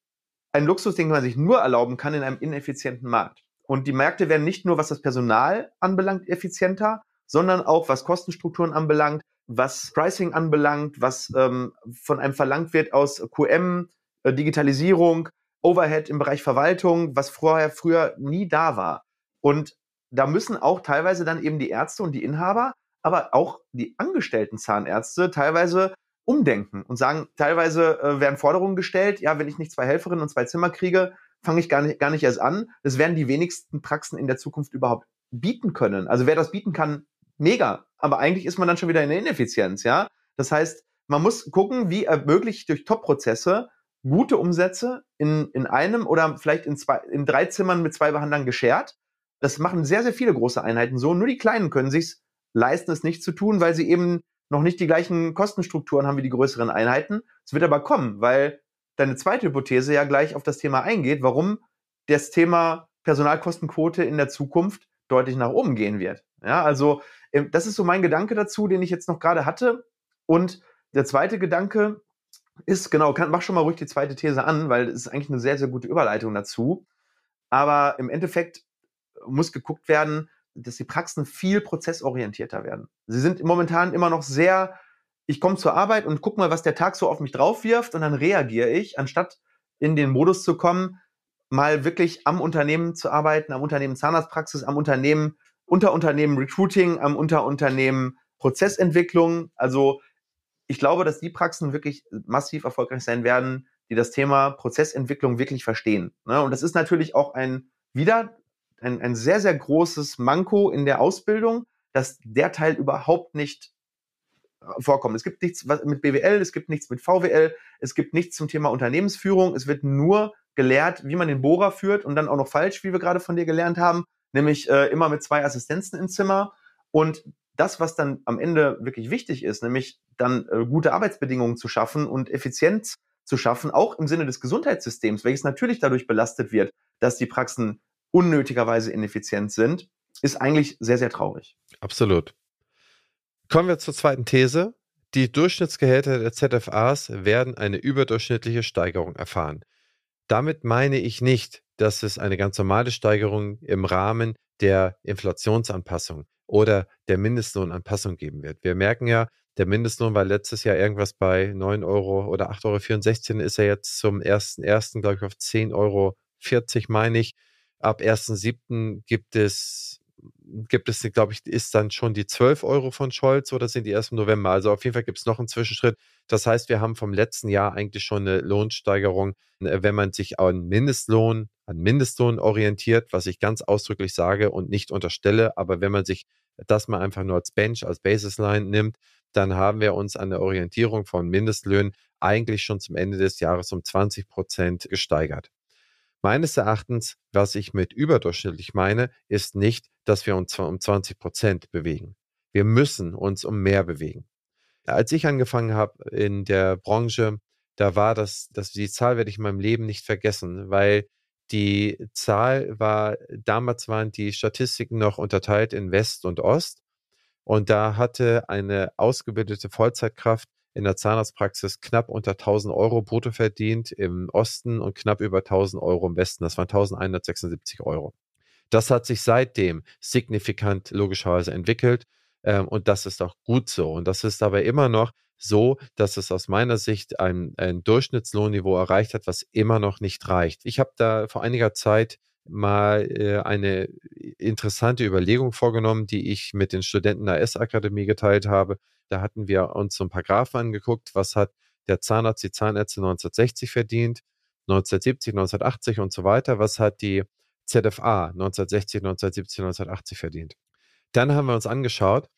ein Luxus, den man sich nur erlauben kann in einem ineffizienten Markt. Und die Märkte werden nicht nur, was das Personal anbelangt, effizienter, sondern auch, was Kostenstrukturen anbelangt, was Pricing anbelangt, was ähm, von einem verlangt wird aus QM, äh, Digitalisierung, Overhead im Bereich Verwaltung, was vorher früher nie da war. Und da müssen auch teilweise dann eben die Ärzte und die Inhaber, aber auch die angestellten Zahnärzte teilweise umdenken und sagen, teilweise äh, werden Forderungen gestellt, ja, wenn ich nicht zwei Helferinnen und zwei Zimmer kriege, fange ich gar nicht, gar nicht erst an. Das werden die wenigsten Praxen in der Zukunft überhaupt bieten können. Also wer das bieten kann, mega. Aber eigentlich ist man dann schon wieder in der Ineffizienz, ja. Das heißt, man muss gucken, wie ermöglicht durch Top-Prozesse gute Umsätze in, in einem oder vielleicht in zwei, in drei Zimmern mit zwei Behandlern geschert. Das machen sehr, sehr viele große Einheiten so. Nur die Kleinen können sich leisten, es nicht zu tun, weil sie eben noch nicht die gleichen Kostenstrukturen haben wie die größeren Einheiten. Es wird aber kommen, weil deine zweite Hypothese ja gleich auf das Thema eingeht, warum das Thema Personalkostenquote in der Zukunft deutlich nach oben gehen wird. Ja, also ähm, das ist so mein Gedanke dazu, den ich jetzt noch gerade hatte. Und der zweite Gedanke ist, genau, kann, mach schon mal ruhig die zweite These an, weil es ist eigentlich eine sehr, sehr gute Überleitung dazu. Aber im Endeffekt muss geguckt werden, dass die Praxen viel prozessorientierter werden. Sie sind momentan immer noch sehr, ich komme zur Arbeit und guck mal, was der Tag so auf mich drauf wirft und dann reagiere ich, anstatt in den Modus zu kommen, mal wirklich am Unternehmen zu arbeiten, am Unternehmen Zahnarztpraxis, am Unternehmen, Unterunternehmen Recruiting, am Unterunternehmen Prozessentwicklung. Also ich glaube, dass die Praxen wirklich massiv erfolgreich sein werden, die das Thema Prozessentwicklung wirklich verstehen. Ne? Und das ist natürlich auch ein wieder ein, ein sehr, sehr großes Manko in der Ausbildung, dass der Teil überhaupt nicht äh, vorkommt. Es gibt nichts mit BWL, es gibt nichts mit VWL, es gibt nichts zum Thema Unternehmensführung. Es wird nur gelehrt, wie man den Bohrer führt und dann auch noch falsch, wie wir gerade von dir gelernt haben, nämlich äh, immer mit zwei Assistenzen im Zimmer. Und das, was dann am Ende wirklich wichtig ist, nämlich dann äh, gute Arbeitsbedingungen zu schaffen und Effizienz zu schaffen, auch im Sinne des Gesundheitssystems, welches natürlich dadurch belastet wird, dass die Praxen unnötigerweise ineffizient sind, ist eigentlich sehr, sehr traurig. Absolut. Kommen wir zur zweiten These. Die Durchschnittsgehälter der ZFAs werden eine überdurchschnittliche Steigerung erfahren. Damit meine ich nicht, dass es eine ganz normale Steigerung im Rahmen der Inflationsanpassung oder der Mindestlohnanpassung geben wird. Wir merken ja, der Mindestlohn war letztes Jahr irgendwas bei 9 Euro oder 8,64 Euro, ist er jetzt zum 1.1. glaube ich auf 10,40 Euro, meine ich. Ab 1.7. gibt es, gibt es, glaube ich, ist dann schon die 12 Euro von Scholz oder sind die erst im November? Also auf jeden Fall gibt es noch einen Zwischenschritt. Das heißt, wir haben vom letzten Jahr eigentlich schon eine Lohnsteigerung, äh, wenn man sich an Mindestlohn, an Mindestlohn orientiert, was ich ganz ausdrücklich sage und nicht unterstelle. Aber wenn man sich das mal einfach nur als Bench, als Basisline nimmt, dann haben wir uns an der Orientierung von Mindestlöhnen eigentlich schon zum Ende des Jahres um 20 Prozent gesteigert. Meines Erachtens, was ich mit überdurchschnittlich meine, ist nicht, dass wir uns um 20 Prozent bewegen. Wir müssen uns um mehr bewegen. Als ich angefangen habe in der Branche, da war das, das, die Zahl werde ich in meinem Leben nicht vergessen, weil die Zahl war, damals waren die Statistiken noch unterteilt in West und Ost. Und da hatte eine ausgebildete Vollzeitkraft in der Zahnarztpraxis knapp unter 1000 Euro brutto verdient im Osten und knapp über 1000 Euro im Westen. Das waren 1176 Euro. Das hat sich seitdem signifikant logischerweise entwickelt ähm, und das ist auch gut so. Und das ist aber immer noch so, dass es aus meiner Sicht ein, ein Durchschnittslohnniveau erreicht hat, was immer noch nicht reicht. Ich habe da vor einiger Zeit mal äh, eine interessante Überlegung vorgenommen, die ich mit den Studenten der S-Akademie geteilt habe. Da hatten wir uns so ein paar Graphen angeguckt, was hat der Zahnarzt, die Zahnärzte 1960 verdient, 1970, 1980 und so weiter, was hat die ZFA 1960, 1970, 1980 verdient. Dann haben wir uns angeschaut,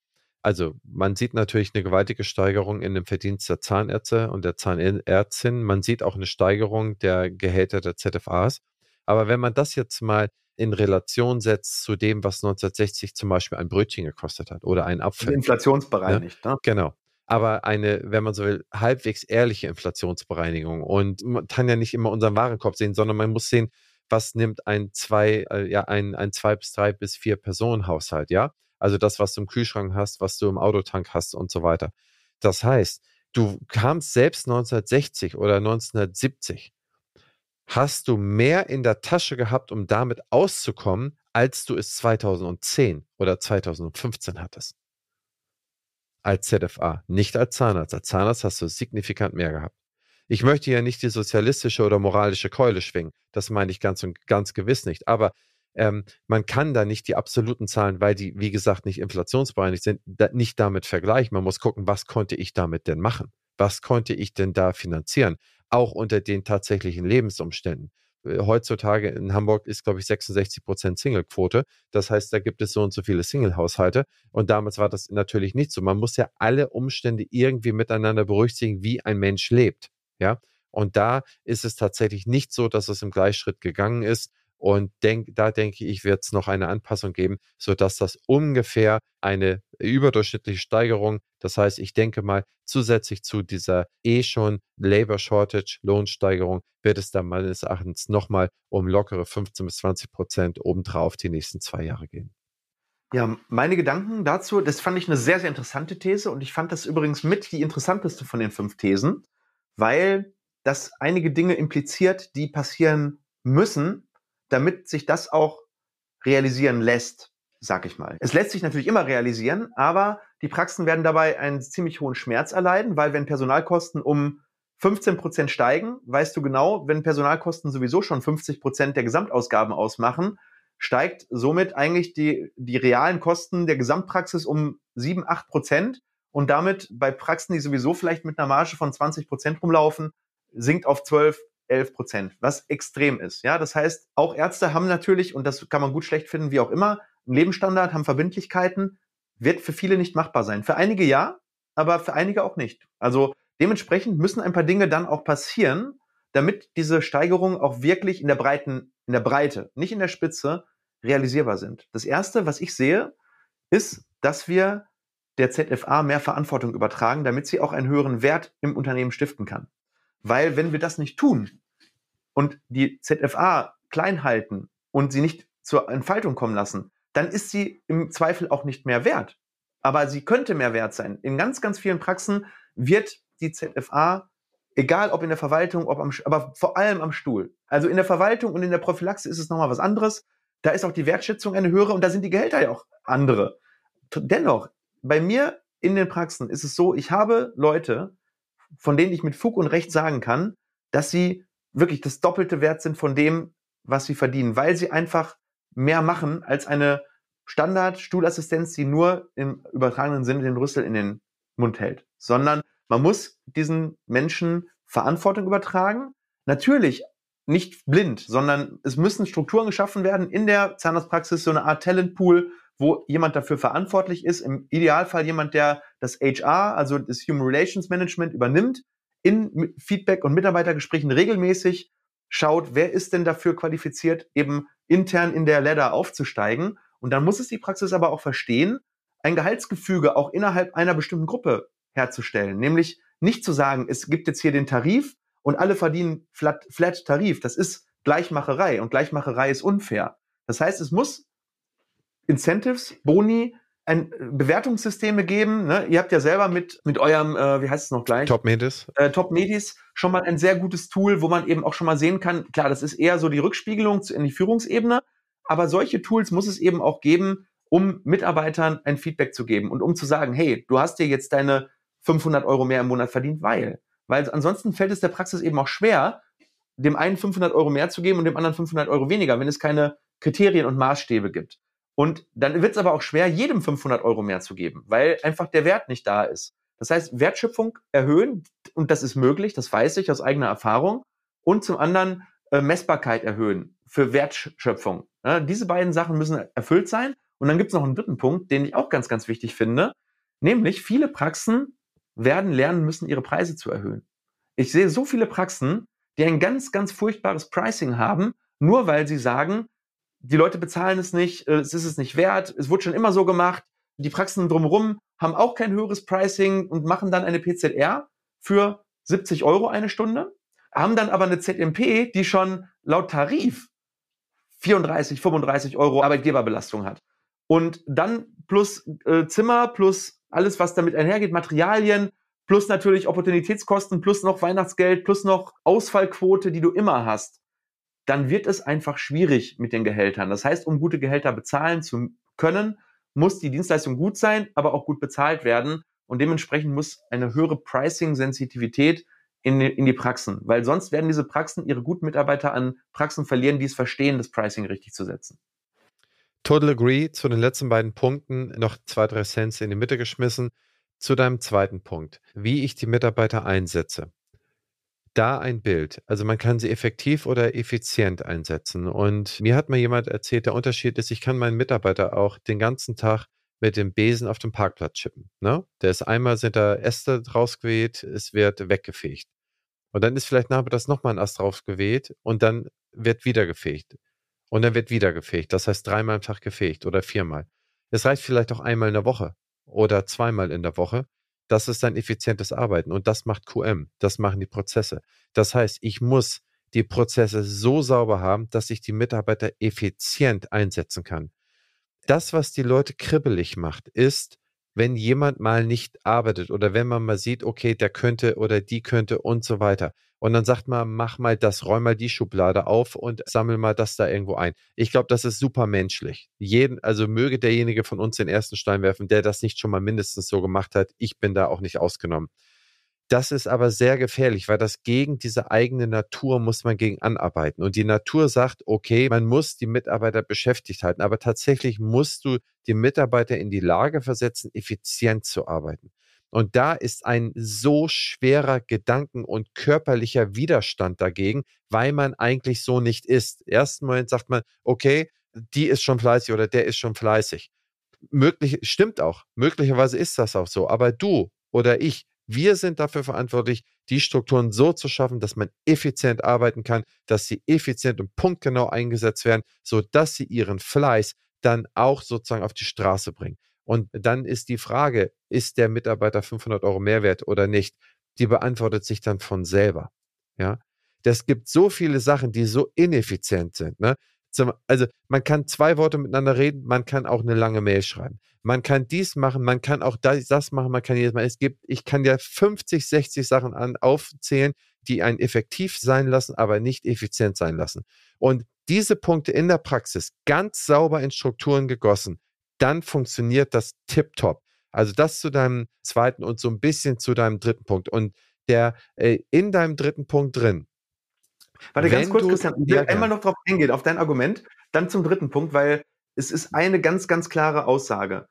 also man sieht natürlich eine gewaltige Steigerung in dem Verdienst der Zahnärzte und der Zahnärztin. Man sieht auch eine Steigerung der Gehälter der ZFAs. Aber wenn man das jetzt mal in Relation setzt zu dem, was 1960 zum Beispiel ein Brötchen gekostet hat oder ein Apfel. Inflationsbereinigt. Ne? Genau. aber eine, wenn man so will, halbwegs ehrliche Inflationsbereinigung. Und man kann ja nicht immer unseren Warenkorb sehen, sondern man muss sehen, was nimmt ein zwei, äh, ja, ein, ein zwei bis drei bis vier Personenhaushalt, ja? Also das, was du im Kühlschrank hast, was du im Autotank hast und so weiter. Das heißt, du kamst selbst 1960 oder 1970, hast du mehr in der Tasche gehabt, um damit auszukommen, als du es 2010 oder 2015 hattest. Als ZFA, nicht als Zahnarzt. Als Zahnarzt hast du signifikant mehr gehabt. Ich möchte ja nicht die sozialistische oder moralische Keule schwingen. Das meine ich ganz und ganz gewiss nicht. Aber ähm, man kann da nicht die absoluten Zahlen, weil die, wie gesagt, nicht inflationsbereinigt sind, da, nicht damit vergleichen. Man muss gucken, was konnte ich damit denn machen? Was konnte ich denn da finanzieren? Auch unter den tatsächlichen Lebensumständen. Äh, heutzutage in Hamburg ist, glaube ich, 66 Prozent Single-Quote. Das heißt, da gibt es so und so viele Single-Haushalte. Und damals war das natürlich nicht so. Man muss ja alle Umstände irgendwie miteinander berücksichtigen, wie ein Mensch lebt. Ja. Und da ist es tatsächlich nicht so, dass es im Gleichschritt gegangen ist. Und denk, da denke ich, wird es noch eine Anpassung geben, sodass das ungefähr eine überdurchschnittliche Steigerung, das heißt, ich denke mal, zusätzlich zu dieser eh schon Labor Shortage Lohnsteigerung, wird es dann meines Erachtens nochmal um lockere 15 bis 20 Prozent obendrauf die nächsten zwei Jahre gehen. Ja, meine Gedanken dazu, das fand ich eine sehr, sehr interessante These und ich fand das übrigens mit die interessanteste von den fünf Thesen, weil das einige Dinge impliziert, die passieren müssen, damit sich das auch realisieren lässt, sag ich mal. Es lässt sich natürlich immer realisieren, aber die Praxen werden dabei einen ziemlich hohen Schmerz erleiden, weil wenn Personalkosten um 15 Prozent steigen, weißt du genau, wenn Personalkosten sowieso schon 50 Prozent der Gesamtausgaben ausmachen, steigt somit eigentlich die, die realen Kosten der Gesamtpraxis um 7, 8 Prozent und damit bei Praxen, die sowieso vielleicht mit einer Marge von 20 Prozent rumlaufen, sinkt auf 12, 11 Prozent, was extrem ist. Ja, das heißt, auch Ärzte haben natürlich, und das kann man gut schlecht finden, wie auch immer, einen Lebensstandard, haben Verbindlichkeiten, wird für viele nicht machbar sein. Für einige ja, aber für einige auch nicht. Also dementsprechend müssen ein paar Dinge dann auch passieren, damit diese Steigerungen auch wirklich in der breiten, in der Breite, nicht in der Spitze, realisierbar sind. Das erste, was ich sehe, ist, dass wir der ZFA mehr Verantwortung übertragen, damit sie auch einen höheren Wert im Unternehmen stiften kann. Weil wenn wir das nicht tun und die ZFA klein halten und sie nicht zur Entfaltung kommen lassen, dann ist sie im Zweifel auch nicht mehr wert. Aber sie könnte mehr wert sein. In ganz, ganz vielen Praxen wird die ZFA, egal ob in der Verwaltung, ob am, aber vor allem am Stuhl. Also in der Verwaltung und in der Prophylaxe ist es nochmal was anderes. Da ist auch die Wertschätzung eine höhere und da sind die Gehälter ja auch andere. Dennoch, bei mir in den Praxen ist es so, ich habe Leute, von denen ich mit Fug und Recht sagen kann, dass sie wirklich das doppelte Wert sind von dem, was sie verdienen, weil sie einfach mehr machen als eine Standard-Stuhlassistenz, die nur im übertragenen Sinne den Rüssel in den Mund hält, sondern man muss diesen Menschen Verantwortung übertragen. Natürlich nicht blind, sondern es müssen Strukturen geschaffen werden in der Zahnarztpraxis, so eine Art Talentpool, wo jemand dafür verantwortlich ist, im Idealfall jemand, der das HR, also das Human Relations Management übernimmt, in Feedback und Mitarbeitergesprächen regelmäßig schaut, wer ist denn dafür qualifiziert, eben intern in der Ladder aufzusteigen. Und dann muss es die Praxis aber auch verstehen, ein Gehaltsgefüge auch innerhalb einer bestimmten Gruppe herzustellen. Nämlich nicht zu sagen, es gibt jetzt hier den Tarif und alle verdienen Flat, Flat Tarif. Das ist Gleichmacherei und Gleichmacherei ist unfair. Das heißt, es muss Incentives, Boni, ein äh, Bewertungssysteme geben. Ne? Ihr habt ja selber mit, mit eurem, äh, wie heißt es noch gleich? Top Medis. Äh, Top Medis schon mal ein sehr gutes Tool, wo man eben auch schon mal sehen kann, klar, das ist eher so die Rückspiegelung in die Führungsebene, aber solche Tools muss es eben auch geben, um Mitarbeitern ein Feedback zu geben und um zu sagen, hey, du hast dir jetzt deine 500 Euro mehr im Monat verdient, weil, weil ansonsten fällt es der Praxis eben auch schwer, dem einen 500 Euro mehr zu geben und dem anderen 500 Euro weniger, wenn es keine Kriterien und Maßstäbe gibt. Und dann wird es aber auch schwer, jedem 500 Euro mehr zu geben, weil einfach der Wert nicht da ist. Das heißt, Wertschöpfung erhöhen, und das ist möglich, das weiß ich aus eigener Erfahrung, und zum anderen äh, Messbarkeit erhöhen für Wertschöpfung. Ja, diese beiden Sachen müssen erfüllt sein. Und dann gibt es noch einen dritten Punkt, den ich auch ganz, ganz wichtig finde, nämlich viele Praxen werden lernen müssen, ihre Preise zu erhöhen. Ich sehe so viele Praxen, die ein ganz, ganz furchtbares Pricing haben, nur weil sie sagen, die Leute bezahlen es nicht, äh, es ist es nicht wert, es wurde schon immer so gemacht, die Praxen drumherum haben auch kein höheres Pricing und machen dann eine PZR für 70 Euro eine Stunde, haben dann aber eine ZMP, die schon laut Tarif 34, 35 Euro Arbeitgeberbelastung hat. Und dann plus äh, Zimmer, plus alles, was damit einhergeht, Materialien, plus natürlich Opportunitätskosten, plus noch Weihnachtsgeld, plus noch Ausfallquote, die du immer hast, dann wird es einfach schwierig mit den Gehältern. Das heißt, um gute Gehälter bezahlen zu können, muss die Dienstleistung gut sein, aber auch gut bezahlt werden. Und dementsprechend muss eine höhere Pricing-Sensitivität in, in die Praxen, weil sonst werden diese Praxen ihre guten Mitarbeiter an Praxen verlieren, die es verstehen, das Pricing richtig zu setzen. Total agree. Zu den letzten beiden Punkten noch zwei, drei Cents in die Mitte geschmissen. Zu deinem zweiten Punkt, wie ich die Mitarbeiter einsetze. Da ein Bild. Also man kann sie effektiv oder effizient einsetzen. Und mir hat mal jemand erzählt, der Unterschied ist, ich kann meinen Mitarbeiter auch den ganzen Tag mit dem Besen auf dem Parkplatz chippen. Ne? Der ist einmal sind da Äste rausgeweht, es wird weggefegt. Und dann ist vielleicht nachmittags nochmal ein Ast draufgeweht und dann wird wieder gefegt. Und dann wird wieder gefegt. Das heißt dreimal am Tag gefegt oder viermal. Es reicht vielleicht auch einmal in der Woche oder zweimal in der Woche. Das ist dann effizientes Arbeiten und das macht QM. Das machen die Prozesse. Das heißt, ich muss die Prozesse so sauber haben, dass ich die Mitarbeiter effizient einsetzen kann. Das, was die Leute kribbelig macht, ist, wenn jemand mal nicht arbeitet oder wenn man mal sieht, okay, der könnte oder die könnte und so weiter. Und dann sagt man, mach mal das, räum mal die Schublade auf und sammel mal das da irgendwo ein. Ich glaube, das ist super menschlich. Jeden, also möge derjenige von uns den ersten Stein werfen, der das nicht schon mal mindestens so gemacht hat. Ich bin da auch nicht ausgenommen. Das ist aber sehr gefährlich, weil das gegen diese eigene Natur muss man gegen anarbeiten. Und die Natur sagt, okay, man muss die Mitarbeiter beschäftigt halten, aber tatsächlich musst du die Mitarbeiter in die Lage versetzen, effizient zu arbeiten. Und da ist ein so schwerer Gedanken- und körperlicher Widerstand dagegen, weil man eigentlich so nicht ist. Ersten Moment sagt man, okay, die ist schon fleißig oder der ist schon fleißig. Möglich, stimmt auch. Möglicherweise ist das auch so. Aber du oder ich, wir sind dafür verantwortlich, die Strukturen so zu schaffen, dass man effizient arbeiten kann, dass sie effizient und punktgenau eingesetzt werden, sodass sie ihren Fleiß dann auch sozusagen auf die Straße bringen. Und dann ist die Frage, ist der Mitarbeiter 500 Euro Mehrwert oder nicht? Die beantwortet sich dann von selber. Ja, das gibt so viele Sachen, die so ineffizient sind. Ne? Also man kann zwei Worte miteinander reden, man kann auch eine lange Mail schreiben. Man kann dies machen, man kann auch das, machen, man kann jedes Mal. Es gibt, ich kann dir 50, 60 Sachen an, aufzählen, die einen effektiv sein lassen, aber nicht effizient sein lassen. Und diese Punkte in der Praxis ganz sauber in Strukturen gegossen, dann funktioniert das tiptop. Also das zu deinem zweiten und so ein bisschen zu deinem dritten Punkt. Und der äh, in deinem dritten Punkt drin, Warte, ganz kurz, Christian, ich will ja, einmal noch darauf eingehen, auf dein Argument, dann zum dritten Punkt, weil es ist eine ganz, ganz klare Aussage.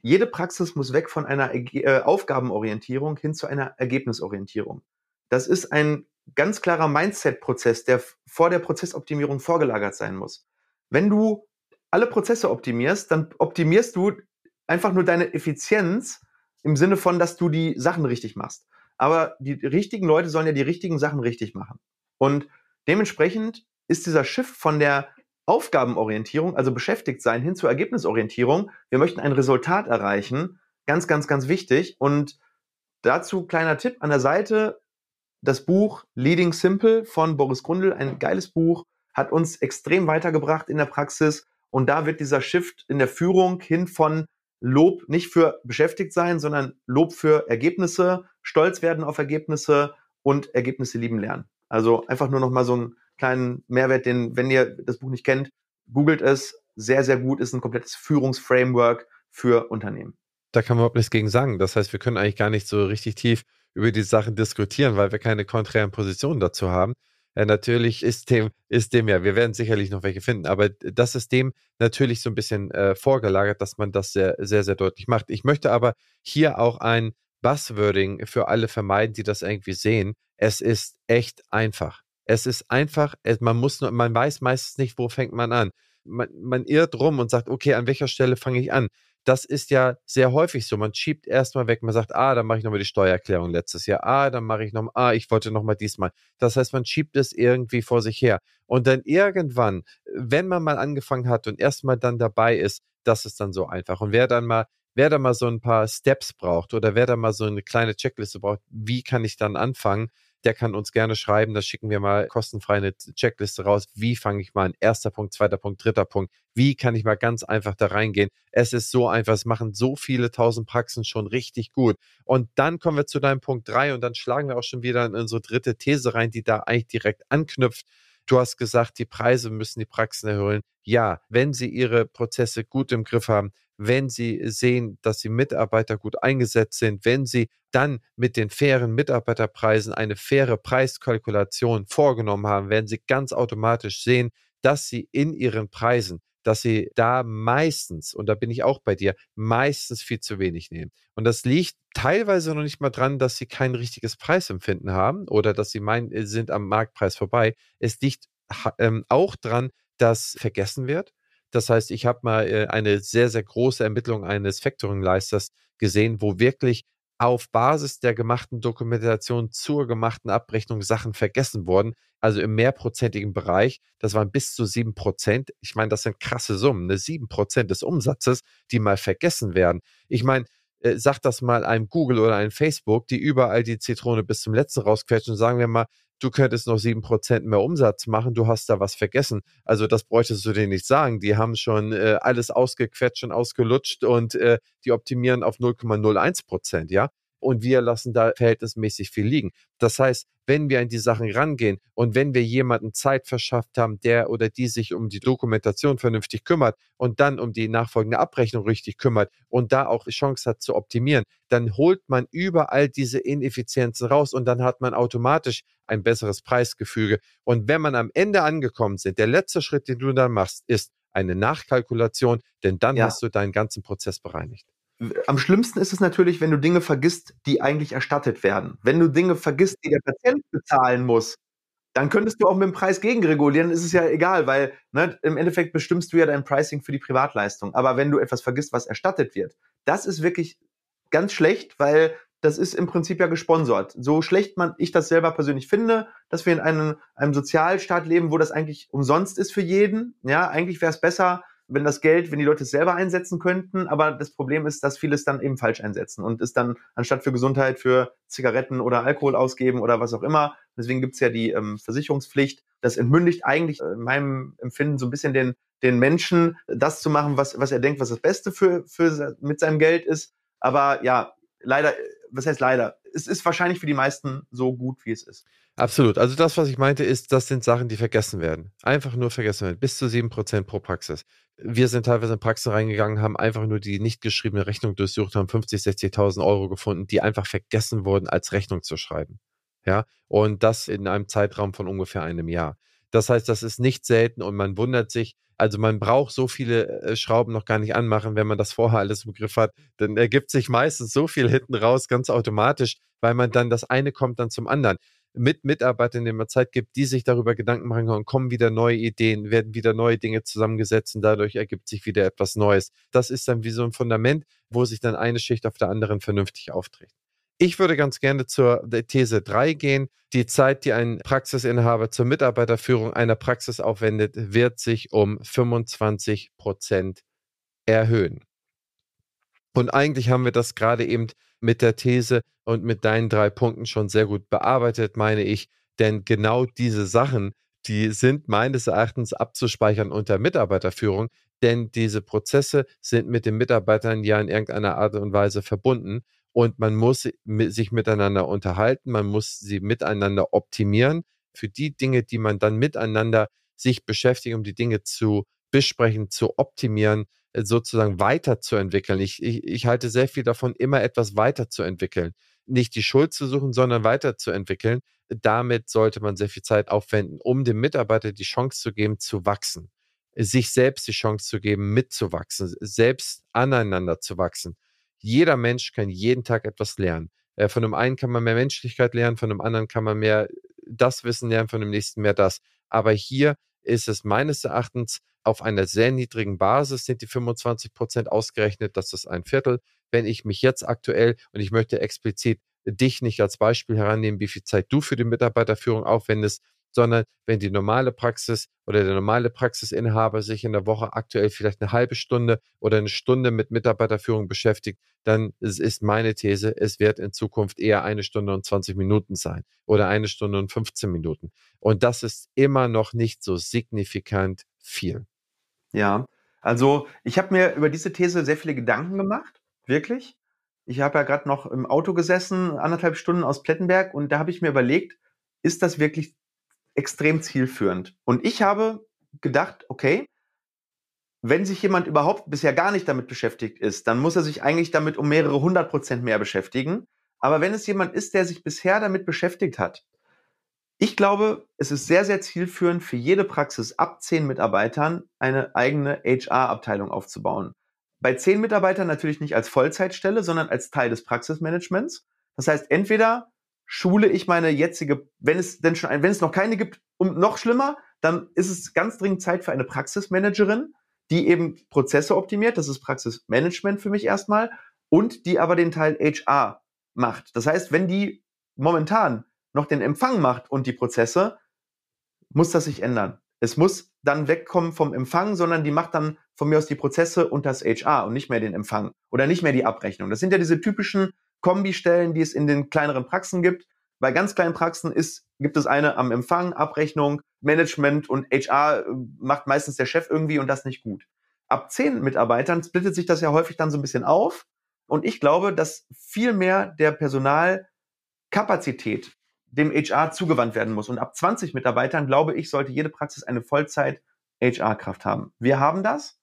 Jede Praxis muss weg von einer äh, Aufgabenorientierung hin zu einer Ergebnisorientierung. Das ist ein ganz klarer Mindset-Prozess, der vor der Prozessoptimierung vorgelagert sein muss. Wenn du alle Prozesse optimierst, dann optimierst du einfach nur deine Effizienz im Sinne von, dass du die Sachen richtig machst. Aber die richtigen Leute sollen ja die richtigen Sachen richtig machen. Und dementsprechend ist dieser Shift von der Aufgabenorientierung, also beschäftigt sein, hin zur Ergebnisorientierung. Wir möchten ein Resultat erreichen. Ganz, ganz, ganz wichtig. Und dazu kleiner Tipp an der Seite. Das Buch Leading Simple von Boris Grundl, ein geiles Buch, hat uns extrem weitergebracht in der Praxis. Und da wird dieser Shift in der Führung hin von Lob nicht für beschäftigt sein, sondern Lob für Ergebnisse, stolz werden auf Ergebnisse und Ergebnisse lieben lernen. Also einfach nur noch mal so einen kleinen Mehrwert, den, wenn ihr das Buch nicht kennt, googelt es. Sehr, sehr gut, ist ein komplettes Führungsframework für Unternehmen. Da kann man überhaupt nichts gegen sagen. Das heißt, wir können eigentlich gar nicht so richtig tief über die Sachen diskutieren, weil wir keine konträren Positionen dazu haben. Ja, natürlich ist dem, ist dem ja, wir werden sicherlich noch welche finden, aber das ist dem natürlich so ein bisschen äh, vorgelagert, dass man das sehr, sehr, sehr deutlich macht. Ich möchte aber hier auch ein Buzzwording für alle vermeiden, die das irgendwie sehen. Es ist echt einfach. Es ist einfach, man muss nur, man weiß meistens nicht, wo fängt man an. Man, man irrt rum und sagt, okay, an welcher Stelle fange ich an? Das ist ja sehr häufig so. Man schiebt erstmal weg, man sagt, ah, dann mache ich nochmal die Steuererklärung letztes Jahr, ah, dann mache ich nochmal, ah, ich wollte nochmal diesmal. Das heißt, man schiebt es irgendwie vor sich her. Und dann irgendwann, wenn man mal angefangen hat und erstmal dann dabei ist, das ist dann so einfach. Und wer dann mal wer da mal so ein paar Steps braucht oder wer da mal so eine kleine Checkliste braucht, wie kann ich dann anfangen, der kann uns gerne schreiben. Da schicken wir mal kostenfrei eine Checkliste raus. Wie fange ich mal an? Erster Punkt, zweiter Punkt, dritter Punkt. Wie kann ich mal ganz einfach da reingehen? Es ist so einfach. Es machen so viele tausend Praxen schon richtig gut. Und dann kommen wir zu deinem Punkt drei und dann schlagen wir auch schon wieder in unsere dritte These rein, die da eigentlich direkt anknüpft. Du hast gesagt, die Preise müssen die Praxen erhöhen. Ja, wenn sie ihre Prozesse gut im Griff haben, wenn sie sehen, dass die Mitarbeiter gut eingesetzt sind, wenn sie dann mit den fairen Mitarbeiterpreisen eine faire Preiskalkulation vorgenommen haben, werden sie ganz automatisch sehen, dass sie in ihren Preisen, dass sie da meistens, und da bin ich auch bei dir, meistens viel zu wenig nehmen. Und das liegt teilweise noch nicht mal dran, dass sie kein richtiges Preisempfinden haben oder dass sie meinen, äh, sind am Marktpreis vorbei. Es liegt ähm, auch dran, dass vergessen wird, das heißt, ich habe mal äh, eine sehr, sehr große Ermittlung eines Factoring-Leisters gesehen, wo wirklich auf Basis der gemachten Dokumentation zur gemachten Abrechnung Sachen vergessen wurden. Also im mehrprozentigen Bereich. Das waren bis zu sieben Prozent. Ich meine, das sind krasse Summen. Ne? Sieben Prozent des Umsatzes, die mal vergessen werden. Ich meine, äh, sag das mal einem Google oder einem Facebook, die überall die Zitrone bis zum letzten rausquetschen. Sagen wir mal, du könntest noch sieben Prozent mehr Umsatz machen, du hast da was vergessen. Also das bräuchtest du denen nicht sagen. Die haben schon äh, alles ausgequetscht und ausgelutscht und äh, die optimieren auf 0,01 Prozent, ja und wir lassen da verhältnismäßig viel liegen. Das heißt, wenn wir an die Sachen rangehen und wenn wir jemanden Zeit verschafft haben, der oder die sich um die Dokumentation vernünftig kümmert und dann um die nachfolgende Abrechnung richtig kümmert und da auch Chance hat zu optimieren, dann holt man überall diese Ineffizienzen raus und dann hat man automatisch ein besseres Preisgefüge. Und wenn man am Ende angekommen sind, der letzte Schritt, den du dann machst, ist eine Nachkalkulation, denn dann ja. hast du deinen ganzen Prozess bereinigt am schlimmsten ist es natürlich, wenn du Dinge vergisst, die eigentlich erstattet werden. Wenn du Dinge vergisst, die der Patient bezahlen muss, dann könntest du auch mit dem Preis gegenregulieren, ist es ja egal, weil ne, im Endeffekt bestimmst du ja dein Pricing für die Privatleistung. Aber wenn du etwas vergisst, was erstattet wird, das ist wirklich ganz schlecht, weil das ist im Prinzip ja gesponsert. So schlecht man ich das selber persönlich finde, dass wir in einem, einem Sozialstaat leben, wo das eigentlich umsonst ist für jeden. Ja, eigentlich wäre es besser, wenn das Geld, wenn die Leute es selber einsetzen könnten, aber das Problem ist, dass viele es dann eben falsch einsetzen und es dann anstatt für Gesundheit für Zigaretten oder Alkohol ausgeben oder was auch immer. Deswegen gibt's ja die ähm, Versicherungspflicht. Das entmündigt eigentlich äh, in meinem Empfinden so ein bisschen den, den Menschen, das zu machen, was, was er denkt, was das Beste für, für mit seinem Geld ist. Aber ja, leider, was heißt leider? Es ist wahrscheinlich für die meisten so gut, wie es ist. Absolut. Also das, was ich meinte, ist, das sind Sachen, die vergessen werden. Einfach nur vergessen werden. Bis zu 7% pro Praxis. Wir sind teilweise in Praxen reingegangen, haben einfach nur die nicht geschriebene Rechnung durchsucht, haben 50, 60.000 Euro gefunden, die einfach vergessen wurden, als Rechnung zu schreiben. Ja, und das in einem Zeitraum von ungefähr einem Jahr. Das heißt, das ist nicht selten und man wundert sich, also man braucht so viele äh, Schrauben noch gar nicht anmachen, wenn man das vorher alles im Griff hat. Dann ergibt sich meistens so viel hinten raus ganz automatisch, weil man dann das eine kommt dann zum anderen mit Mitarbeitern, denen man Zeit gibt, die sich darüber Gedanken machen können, kommen wieder neue Ideen, werden wieder neue Dinge zusammengesetzt und dadurch ergibt sich wieder etwas Neues. Das ist dann wie so ein Fundament, wo sich dann eine Schicht auf der anderen vernünftig aufträgt. Ich würde ganz gerne zur These 3 gehen. Die Zeit, die ein Praxisinhaber zur Mitarbeiterführung einer Praxis aufwendet, wird sich um 25 Prozent erhöhen. Und eigentlich haben wir das gerade eben mit der These und mit deinen drei Punkten schon sehr gut bearbeitet, meine ich. Denn genau diese Sachen, die sind meines Erachtens abzuspeichern unter Mitarbeiterführung, denn diese Prozesse sind mit den Mitarbeitern ja in irgendeiner Art und Weise verbunden und man muss sich miteinander unterhalten, man muss sie miteinander optimieren für die Dinge, die man dann miteinander sich beschäftigt, um die Dinge zu besprechen, zu optimieren, sozusagen weiterzuentwickeln. Ich, ich, ich halte sehr viel davon, immer etwas weiterzuentwickeln. Nicht die Schuld zu suchen, sondern weiterzuentwickeln. Damit sollte man sehr viel Zeit aufwenden, um dem Mitarbeiter die Chance zu geben, zu wachsen. Sich selbst die Chance zu geben, mitzuwachsen, selbst aneinander zu wachsen. Jeder Mensch kann jeden Tag etwas lernen. Äh, von dem einen kann man mehr Menschlichkeit lernen, von dem anderen kann man mehr das Wissen lernen, von dem nächsten mehr das. Aber hier ist es meines Erachtens auf einer sehr niedrigen Basis sind die 25 Prozent ausgerechnet, das ist ein Viertel. Wenn ich mich jetzt aktuell, und ich möchte explizit dich nicht als Beispiel herannehmen, wie viel Zeit du für die Mitarbeiterführung aufwendest, sondern wenn die normale Praxis oder der normale Praxisinhaber sich in der Woche aktuell vielleicht eine halbe Stunde oder eine Stunde mit Mitarbeiterführung beschäftigt, dann ist meine These, es wird in Zukunft eher eine Stunde und 20 Minuten sein oder eine Stunde und 15 Minuten. Und das ist immer noch nicht so signifikant viel. Ja, also ich habe mir über diese These sehr viele Gedanken gemacht, wirklich. Ich habe ja gerade noch im Auto gesessen, anderthalb Stunden aus Plettenberg, und da habe ich mir überlegt, ist das wirklich extrem zielführend? Und ich habe gedacht, okay, wenn sich jemand überhaupt bisher gar nicht damit beschäftigt ist, dann muss er sich eigentlich damit um mehrere hundert Prozent mehr beschäftigen. Aber wenn es jemand ist, der sich bisher damit beschäftigt hat, ich glaube, es ist sehr, sehr zielführend für jede Praxis ab zehn Mitarbeitern eine eigene HR-Abteilung aufzubauen. Bei zehn Mitarbeitern natürlich nicht als Vollzeitstelle, sondern als Teil des Praxismanagements. Das heißt, entweder schule ich meine jetzige, wenn es denn schon, wenn es noch keine gibt, um noch schlimmer, dann ist es ganz dringend Zeit für eine Praxismanagerin, die eben Prozesse optimiert. Das ist Praxismanagement für mich erstmal und die aber den Teil HR macht. Das heißt, wenn die momentan noch den Empfang macht und die Prozesse, muss das sich ändern. Es muss dann wegkommen vom Empfang, sondern die macht dann von mir aus die Prozesse und das HR und nicht mehr den Empfang oder nicht mehr die Abrechnung. Das sind ja diese typischen Kombistellen, die es in den kleineren Praxen gibt. Bei ganz kleinen Praxen ist, gibt es eine am Empfang, Abrechnung, Management und HR äh, macht meistens der Chef irgendwie und das nicht gut. Ab zehn Mitarbeitern splittet sich das ja häufig dann so ein bisschen auf. Und ich glaube, dass viel mehr der Personalkapazität dem HR zugewandt werden muss. Und ab 20 Mitarbeitern, glaube ich, sollte jede Praxis eine Vollzeit-HR-Kraft haben. Wir haben das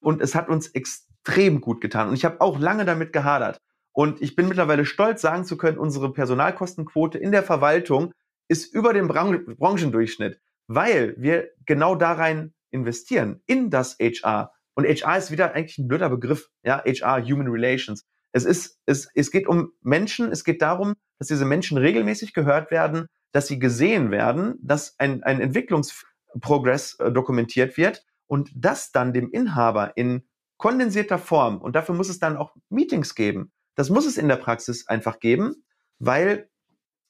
und es hat uns extrem gut getan. Und ich habe auch lange damit gehadert. Und ich bin mittlerweile stolz, sagen zu können, unsere Personalkostenquote in der Verwaltung ist über dem Bran Branchendurchschnitt, weil wir genau da rein investieren, in das HR. Und HR ist wieder eigentlich ein blöder Begriff, ja, HR, Human Relations. Es ist, es, es geht um Menschen, es geht darum, dass diese Menschen regelmäßig gehört werden, dass sie gesehen werden, dass ein, ein Entwicklungsprogress äh, dokumentiert wird und das dann dem Inhaber in kondensierter Form, und dafür muss es dann auch Meetings geben, das muss es in der Praxis einfach geben, weil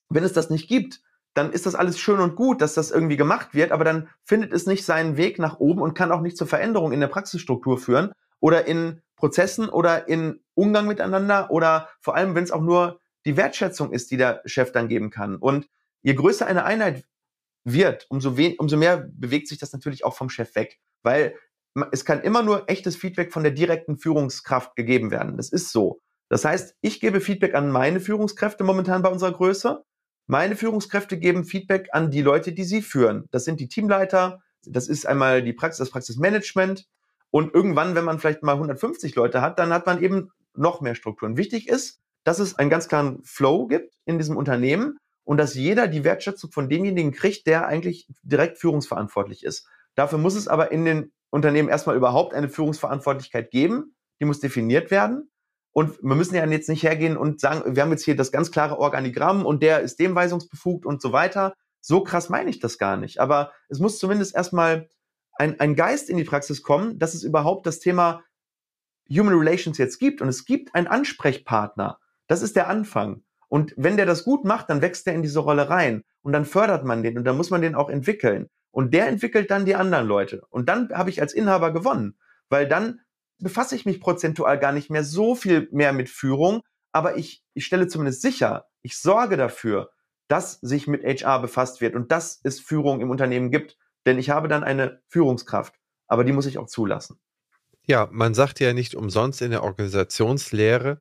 wenn es das nicht gibt, dann ist das alles schön und gut, dass das irgendwie gemacht wird, aber dann findet es nicht seinen Weg nach oben und kann auch nicht zur Veränderung in der Praxisstruktur führen oder in Prozessen oder in Umgang miteinander oder vor allem, wenn es auch nur die Wertschätzung ist, die der Chef dann geben kann. Und je größer eine Einheit wird, umso, umso mehr bewegt sich das natürlich auch vom Chef weg, weil es kann immer nur echtes Feedback von der direkten Führungskraft gegeben werden. Das ist so. Das heißt, ich gebe Feedback an meine Führungskräfte momentan bei unserer Größe. Meine Führungskräfte geben Feedback an die Leute, die sie führen. Das sind die Teamleiter, das ist einmal die Praxis, das Praxismanagement. Und irgendwann, wenn man vielleicht mal 150 Leute hat, dann hat man eben noch mehr Strukturen. Wichtig ist, dass es einen ganz klaren Flow gibt in diesem Unternehmen und dass jeder die Wertschätzung von demjenigen kriegt, der eigentlich direkt führungsverantwortlich ist. Dafür muss es aber in den Unternehmen erstmal überhaupt eine Führungsverantwortlichkeit geben. Die muss definiert werden. Und wir müssen ja jetzt nicht hergehen und sagen, wir haben jetzt hier das ganz klare Organigramm und der ist dem weisungsbefugt und so weiter. So krass meine ich das gar nicht. Aber es muss zumindest erstmal ein, ein Geist in die Praxis kommen, dass es überhaupt das Thema Human Relations jetzt gibt und es gibt einen Ansprechpartner, das ist der Anfang. Und wenn der das gut macht, dann wächst der in diese Rolle rein. Und dann fördert man den und dann muss man den auch entwickeln. Und der entwickelt dann die anderen Leute. Und dann habe ich als Inhaber gewonnen. Weil dann befasse ich mich prozentual gar nicht mehr so viel mehr mit Führung. Aber ich, ich stelle zumindest sicher, ich sorge dafür, dass sich mit HR befasst wird und dass es Führung im Unternehmen gibt. Denn ich habe dann eine Führungskraft. Aber die muss ich auch zulassen. Ja, man sagt ja nicht umsonst in der Organisationslehre,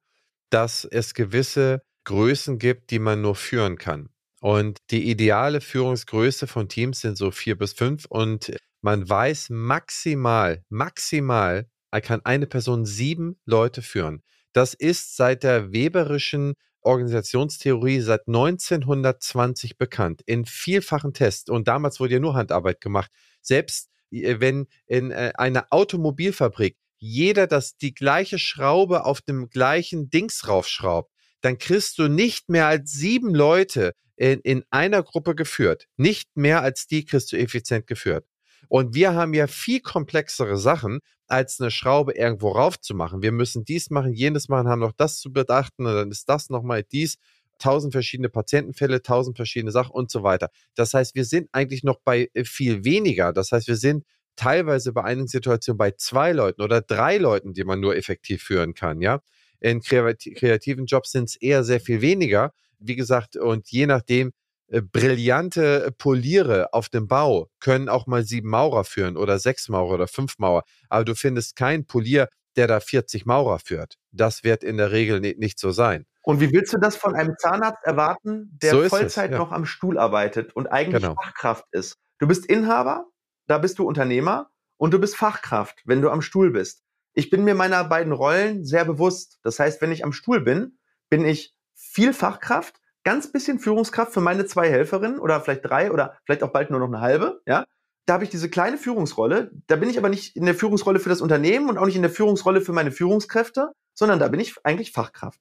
dass es gewisse Größen gibt, die man nur führen kann. Und die ideale Führungsgröße von Teams sind so vier bis fünf und man weiß maximal, maximal kann eine Person sieben Leute führen. Das ist seit der Weberischen Organisationstheorie seit 1920 bekannt, in vielfachen Tests. Und damals wurde ja nur Handarbeit gemacht. Selbst äh, wenn in äh, einer Automobilfabrik jeder das die gleiche Schraube auf dem gleichen Dings raufschraubt, dann kriegst du nicht mehr als sieben Leute in, in einer Gruppe geführt. Nicht mehr als die kriegst du effizient geführt. Und wir haben ja viel komplexere Sachen, als eine Schraube irgendwo raufzumachen. Wir müssen dies machen, jenes machen, haben noch das zu bedachten und dann ist das nochmal dies. tausend verschiedene Patientenfälle, tausend verschiedene Sachen und so weiter. Das heißt, wir sind eigentlich noch bei äh, viel weniger. Das heißt, wir sind teilweise bei einigen Situationen bei zwei Leuten oder drei Leuten, die man nur effektiv führen kann, ja. In kreativen Jobs sind es eher sehr viel weniger. Wie gesagt, und je nachdem, brillante Poliere auf dem Bau können auch mal sieben Maurer führen oder sechs Maurer oder fünf Maurer. Aber du findest keinen Polier, der da 40 Maurer führt. Das wird in der Regel nicht so sein. Und wie willst du das von einem Zahnarzt erwarten, der so Vollzeit es, ja. noch am Stuhl arbeitet und eigentlich genau. Fachkraft ist? Du bist Inhaber, da bist du Unternehmer und du bist Fachkraft, wenn du am Stuhl bist. Ich bin mir meiner beiden Rollen sehr bewusst. Das heißt, wenn ich am Stuhl bin, bin ich viel Fachkraft, ganz bisschen Führungskraft für meine zwei Helferinnen oder vielleicht drei oder vielleicht auch bald nur noch eine halbe, ja. Da habe ich diese kleine Führungsrolle. Da bin ich aber nicht in der Führungsrolle für das Unternehmen und auch nicht in der Führungsrolle für meine Führungskräfte, sondern da bin ich eigentlich Fachkraft.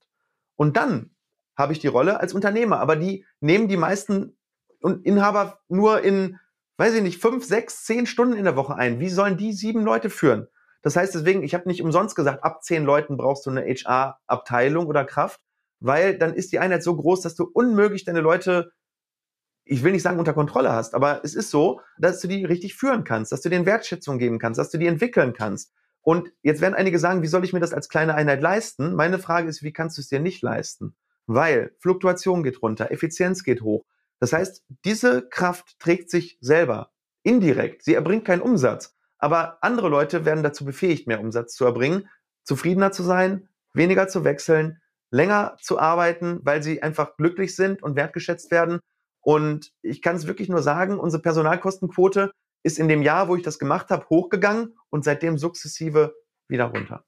Und dann habe ich die Rolle als Unternehmer. Aber die nehmen die meisten Inhaber nur in, weiß ich nicht, fünf, sechs, zehn Stunden in der Woche ein. Wie sollen die sieben Leute führen? Das heißt deswegen, ich habe nicht umsonst gesagt, ab zehn Leuten brauchst du eine HR-Abteilung oder Kraft, weil dann ist die Einheit so groß, dass du unmöglich deine Leute, ich will nicht sagen unter Kontrolle hast, aber es ist so, dass du die richtig führen kannst, dass du denen Wertschätzung geben kannst, dass du die entwickeln kannst. Und jetzt werden einige sagen, wie soll ich mir das als kleine Einheit leisten? Meine Frage ist, wie kannst du es dir nicht leisten? Weil Fluktuation geht runter, Effizienz geht hoch. Das heißt, diese Kraft trägt sich selber indirekt. Sie erbringt keinen Umsatz. Aber andere Leute werden dazu befähigt, mehr Umsatz zu erbringen, zufriedener zu sein, weniger zu wechseln, länger zu arbeiten, weil sie einfach glücklich sind und wertgeschätzt werden. Und ich kann es wirklich nur sagen, unsere Personalkostenquote ist in dem Jahr, wo ich das gemacht habe, hochgegangen und seitdem sukzessive wieder runter.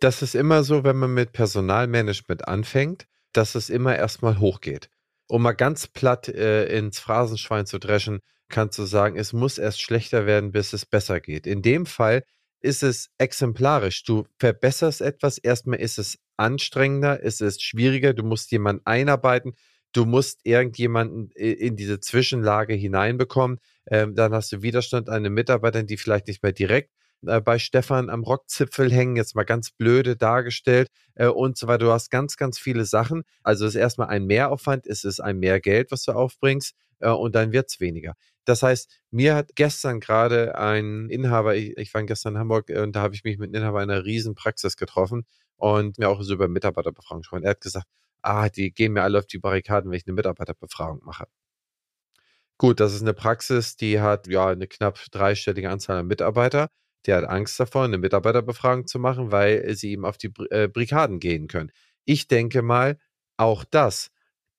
Das ist immer so, wenn man mit Personalmanagement anfängt, dass es immer erstmal hochgeht. Um mal ganz platt äh, ins Phrasenschwein zu dreschen, kannst du sagen, es muss erst schlechter werden, bis es besser geht. In dem Fall ist es exemplarisch. Du verbesserst etwas, erstmal ist es anstrengender, es ist schwieriger, du musst jemanden einarbeiten, du musst irgendjemanden in diese Zwischenlage hineinbekommen. Ähm, dann hast du Widerstand an den Mitarbeitern, die vielleicht nicht mehr direkt äh, bei Stefan am Rockzipfel hängen, jetzt mal ganz blöde dargestellt äh, und so weiter. Du hast ganz, ganz viele Sachen. Also es ist erstmal ein Mehraufwand, es ist ein mehr Geld, was du aufbringst äh, und dann wird es weniger. Das heißt, mir hat gestern gerade ein Inhaber, ich, ich war gestern in Hamburg äh, und da habe ich mich mit einem Inhaber einer riesen Praxis getroffen und mir auch so über Mitarbeiterbefragung gesprochen. Er hat gesagt, ah, die gehen mir alle auf die Barrikaden, wenn ich eine Mitarbeiterbefragung mache. Gut, das ist eine Praxis, die hat ja eine knapp dreistellige Anzahl an Mitarbeiter. Der hat Angst davor, eine Mitarbeiterbefragung zu machen, weil sie ihm auf die äh, Brikaden gehen können. Ich denke mal, auch das,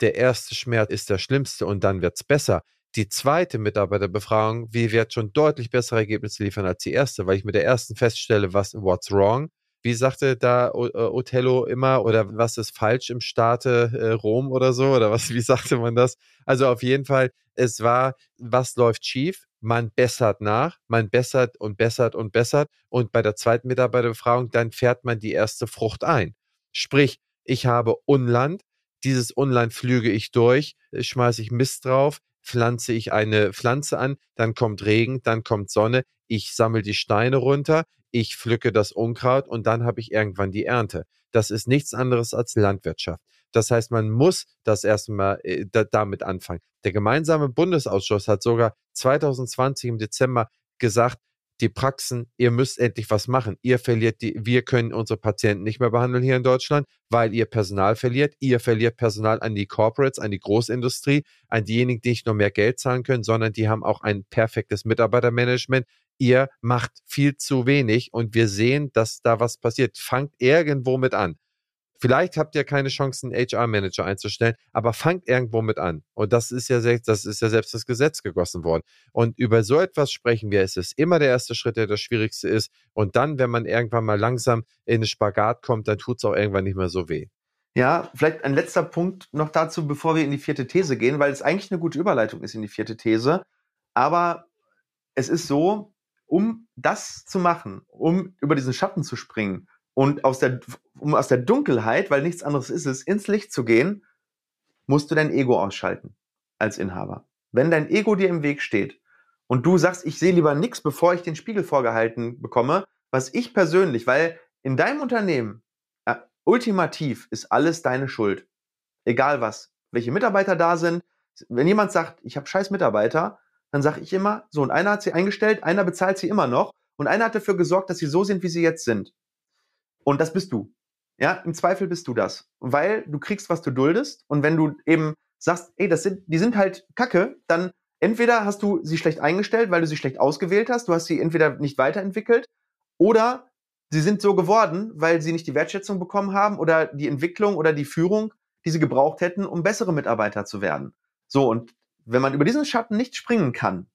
der erste Schmerz ist der schlimmste und dann wird es besser. Die zweite Mitarbeiterbefragung, wie wird schon deutlich bessere Ergebnisse liefern als die erste, weil ich mit der ersten feststelle, was what's wrong. Wie sagte da äh, Othello immer, oder was ist falsch im Staate äh, Rom oder so, oder was, wie sagte man das? Also auf jeden Fall, es war, was läuft schief? Man bessert nach, man bessert und bessert und bessert und bei der zweiten Mitarbeiterbefragung, dann fährt man die erste Frucht ein. Sprich, ich habe Unland, dieses Unland flüge ich durch, schmeiße ich Mist drauf, pflanze ich eine Pflanze an, dann kommt Regen, dann kommt Sonne, ich sammle die Steine runter, ich pflücke das Unkraut und dann habe ich irgendwann die Ernte. Das ist nichts anderes als Landwirtschaft. Das heißt, man muss das erstmal äh, da, damit anfangen. Der gemeinsame Bundesausschuss hat sogar 2020 im Dezember gesagt, die Praxen, ihr müsst endlich was machen. Ihr verliert die, wir können unsere Patienten nicht mehr behandeln hier in Deutschland, weil ihr Personal verliert. Ihr verliert Personal an die Corporates, an die Großindustrie, an diejenigen, die nicht nur mehr Geld zahlen können, sondern die haben auch ein perfektes Mitarbeitermanagement. Ihr macht viel zu wenig und wir sehen, dass da was passiert. Fangt irgendwo mit an. Vielleicht habt ihr keine Chance, einen HR-Manager einzustellen, aber fangt irgendwo mit an. Und das ist ja selbst, das ist ja selbst das Gesetz gegossen worden. Und über so etwas sprechen wir. Es ist immer der erste Schritt, der das Schwierigste ist. Und dann, wenn man irgendwann mal langsam in den Spagat kommt, dann tut es auch irgendwann nicht mehr so weh. Ja, vielleicht ein letzter Punkt noch dazu, bevor wir in die vierte These gehen, weil es eigentlich eine gute Überleitung ist in die vierte These. Aber es ist so, um das zu machen, um über diesen Schatten zu springen, und aus der, um aus der Dunkelheit, weil nichts anderes ist es, ins Licht zu gehen, musst du dein Ego ausschalten als Inhaber. Wenn dein Ego dir im Weg steht und du sagst, ich sehe lieber nichts, bevor ich den Spiegel vorgehalten bekomme, was ich persönlich, weil in deinem Unternehmen äh, ultimativ ist alles deine Schuld. egal was, welche Mitarbeiter da sind. Wenn jemand sagt, ich habe scheiß Mitarbeiter, dann sage ich immer, so, und einer hat sie eingestellt, einer bezahlt sie immer noch und einer hat dafür gesorgt, dass sie so sind, wie sie jetzt sind. Und das bist du. Ja, im Zweifel bist du das. Weil du kriegst, was du duldest. Und wenn du eben sagst, ey, das sind, die sind halt Kacke, dann entweder hast du sie schlecht eingestellt, weil du sie schlecht ausgewählt hast, du hast sie entweder nicht weiterentwickelt, oder sie sind so geworden, weil sie nicht die Wertschätzung bekommen haben oder die Entwicklung oder die Führung, die sie gebraucht hätten, um bessere Mitarbeiter zu werden. So, und wenn man über diesen Schatten nicht springen kann,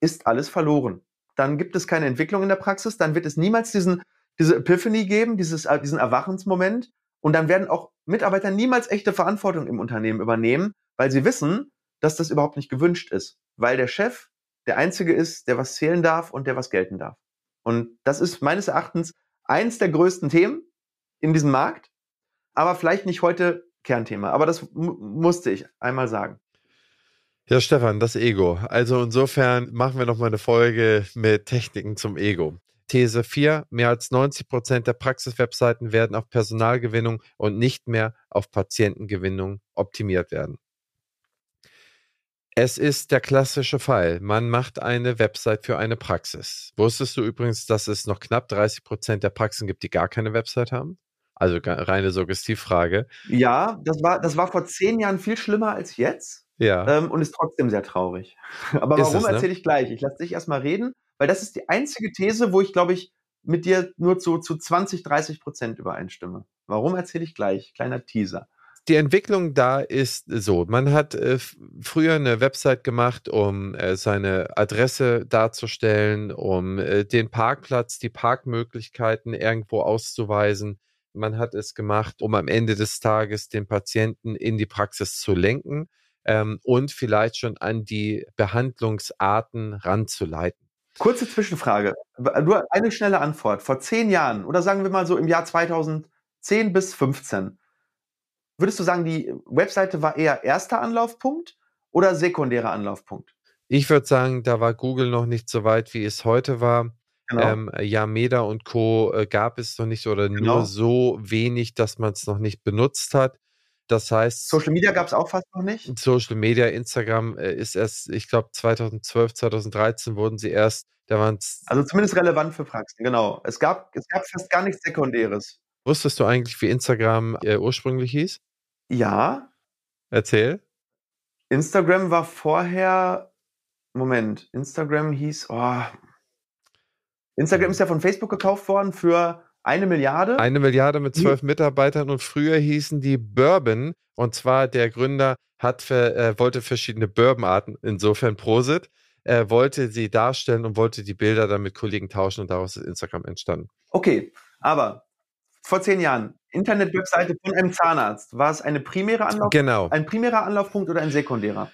ist alles verloren. Dann gibt es keine Entwicklung in der Praxis, dann wird es niemals diesen, diese Epiphany geben, dieses, äh, diesen Erwachensmoment. Und dann werden auch Mitarbeiter niemals echte Verantwortung im Unternehmen übernehmen, weil sie wissen, dass das überhaupt nicht gewünscht ist. Weil der Chef der Einzige ist, der was zählen darf und der was gelten darf. Und das ist meines Erachtens eins der größten Themen in diesem Markt, aber vielleicht nicht heute Kernthema. Aber das musste ich einmal sagen. Ja, Stefan, das Ego. Also insofern machen wir noch mal eine Folge mit Techniken zum Ego. These 4. Mehr als 90 Prozent der Praxiswebseiten werden auf Personalgewinnung und nicht mehr auf Patientengewinnung optimiert werden. Es ist der klassische Fall. Man macht eine Website für eine Praxis. Wusstest du übrigens, dass es noch knapp 30 Prozent der Praxen gibt, die gar keine Website haben? Also reine Suggestivfrage. Ja, das war, das war vor zehn Jahren viel schlimmer als jetzt. Ja. Ähm, und ist trotzdem sehr traurig. [laughs] Aber warum ne? erzähle ich gleich? Ich lasse dich erstmal reden, weil das ist die einzige These, wo ich, glaube ich, mit dir nur zu, zu 20, 30 Prozent übereinstimme. Warum erzähle ich gleich? Kleiner Teaser. Die Entwicklung da ist so. Man hat äh, früher eine Website gemacht, um äh, seine Adresse darzustellen, um äh, den Parkplatz, die Parkmöglichkeiten irgendwo auszuweisen. Man hat es gemacht, um am Ende des Tages den Patienten in die Praxis zu lenken ähm, und vielleicht schon an die Behandlungsarten ranzuleiten. Kurze Zwischenfrage. Nur eine schnelle Antwort. Vor zehn Jahren oder sagen wir mal so im Jahr 2010 bis 15, würdest du sagen, die Webseite war eher erster Anlaufpunkt oder sekundärer Anlaufpunkt? Ich würde sagen, da war Google noch nicht so weit, wie es heute war. Genau. Ähm, Yameda und Co. Äh, gab es noch nicht oder genau. nur so wenig, dass man es noch nicht benutzt hat. Das heißt. Social Media gab es auch fast noch nicht? Social Media, Instagram äh, ist erst, ich glaube, 2012, 2013 wurden sie erst, da waren es. Also zumindest relevant für Praxen, genau. Es gab, es gab fast gar nichts Sekundäres. Wusstest du eigentlich, wie Instagram äh, ursprünglich hieß? Ja. Erzähl. Instagram war vorher. Moment, Instagram hieß. Oh, Instagram ist ja von Facebook gekauft worden für eine Milliarde? Eine Milliarde mit zwölf Mitarbeitern und früher hießen die Bourbon und zwar der Gründer hat für, äh, wollte verschiedene Bourbonarten, insofern Prosit, äh, wollte sie darstellen und wollte die Bilder dann mit Kollegen tauschen und daraus ist Instagram entstanden. Okay, aber vor zehn Jahren, Internet-Webseite von einem Zahnarzt, war es eine primäre Anlauf genau. ein primärer Anlaufpunkt oder ein sekundärer?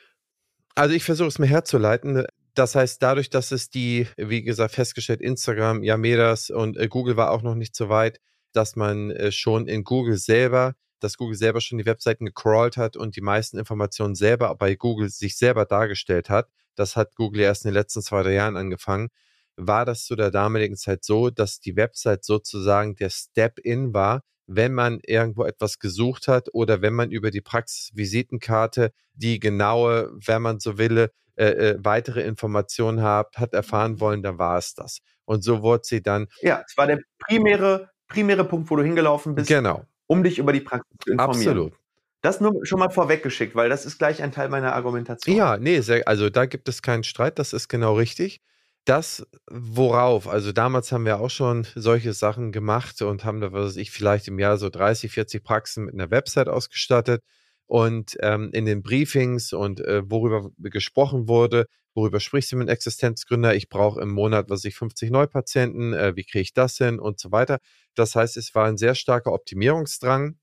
Also ich versuche es mir herzuleiten. Das heißt, dadurch, dass es die, wie gesagt, festgestellt, Instagram, Yamedas und äh, Google war auch noch nicht so weit, dass man äh, schon in Google selber, dass Google selber schon die Webseiten gecrawlt hat und die meisten Informationen selber bei Google sich selber dargestellt hat. Das hat Google erst in den letzten zwei, drei Jahren angefangen. War das zu der damaligen Zeit so, dass die Website sozusagen der Step-in war, wenn man irgendwo etwas gesucht hat oder wenn man über die Praxisvisitenkarte die genaue, wenn man so will, äh, äh, weitere Informationen hat, hat erfahren wollen, dann war es das. Und so wurde sie dann. Ja, es war der primäre, primäre Punkt, wo du hingelaufen bist, genau. um dich über die Praxis zu informieren. Absolut. Das nur schon mal vorweggeschickt, weil das ist gleich ein Teil meiner Argumentation. Ja, nee, sehr, also da gibt es keinen Streit, das ist genau richtig. Das, worauf, also damals haben wir auch schon solche Sachen gemacht und haben da, was weiß ich, vielleicht im Jahr so 30, 40 Praxen mit einer Website ausgestattet. Und ähm, in den Briefings und äh, worüber gesprochen wurde, worüber sprichst du mit Existenzgründer? Ich brauche im Monat, was ich 50 Neupatienten, äh, wie kriege ich das hin und so weiter. Das heißt, es war ein sehr starker Optimierungsdrang,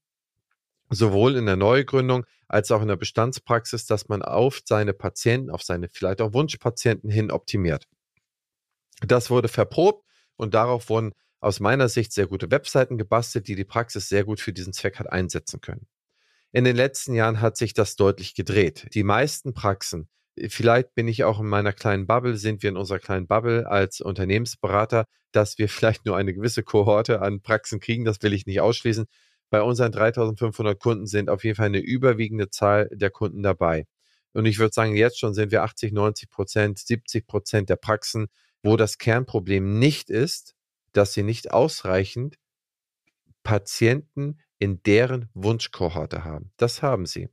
sowohl in der Neugründung als auch in der Bestandspraxis, dass man auf seine Patienten, auf seine vielleicht auch Wunschpatienten hin optimiert. Das wurde verprobt und darauf wurden aus meiner Sicht sehr gute Webseiten gebastelt, die die Praxis sehr gut für diesen Zweck hat einsetzen können. In den letzten Jahren hat sich das deutlich gedreht. Die meisten Praxen, vielleicht bin ich auch in meiner kleinen Bubble, sind wir in unserer kleinen Bubble als Unternehmensberater, dass wir [laughs] vielleicht nur eine gewisse Kohorte an Praxen kriegen, das will ich nicht ausschließen. bei unseren 3500 Kunden sind auf jeden Fall eine überwiegende Zahl der Kunden dabei. Und ich würde sagen, jetzt schon sind wir 80, 90 Prozent, 70 Prozent der Praxen, wo das Kernproblem nicht ist, dass sie nicht ausreichend Patienten in deren Wunschkohorte haben. Das haben sie.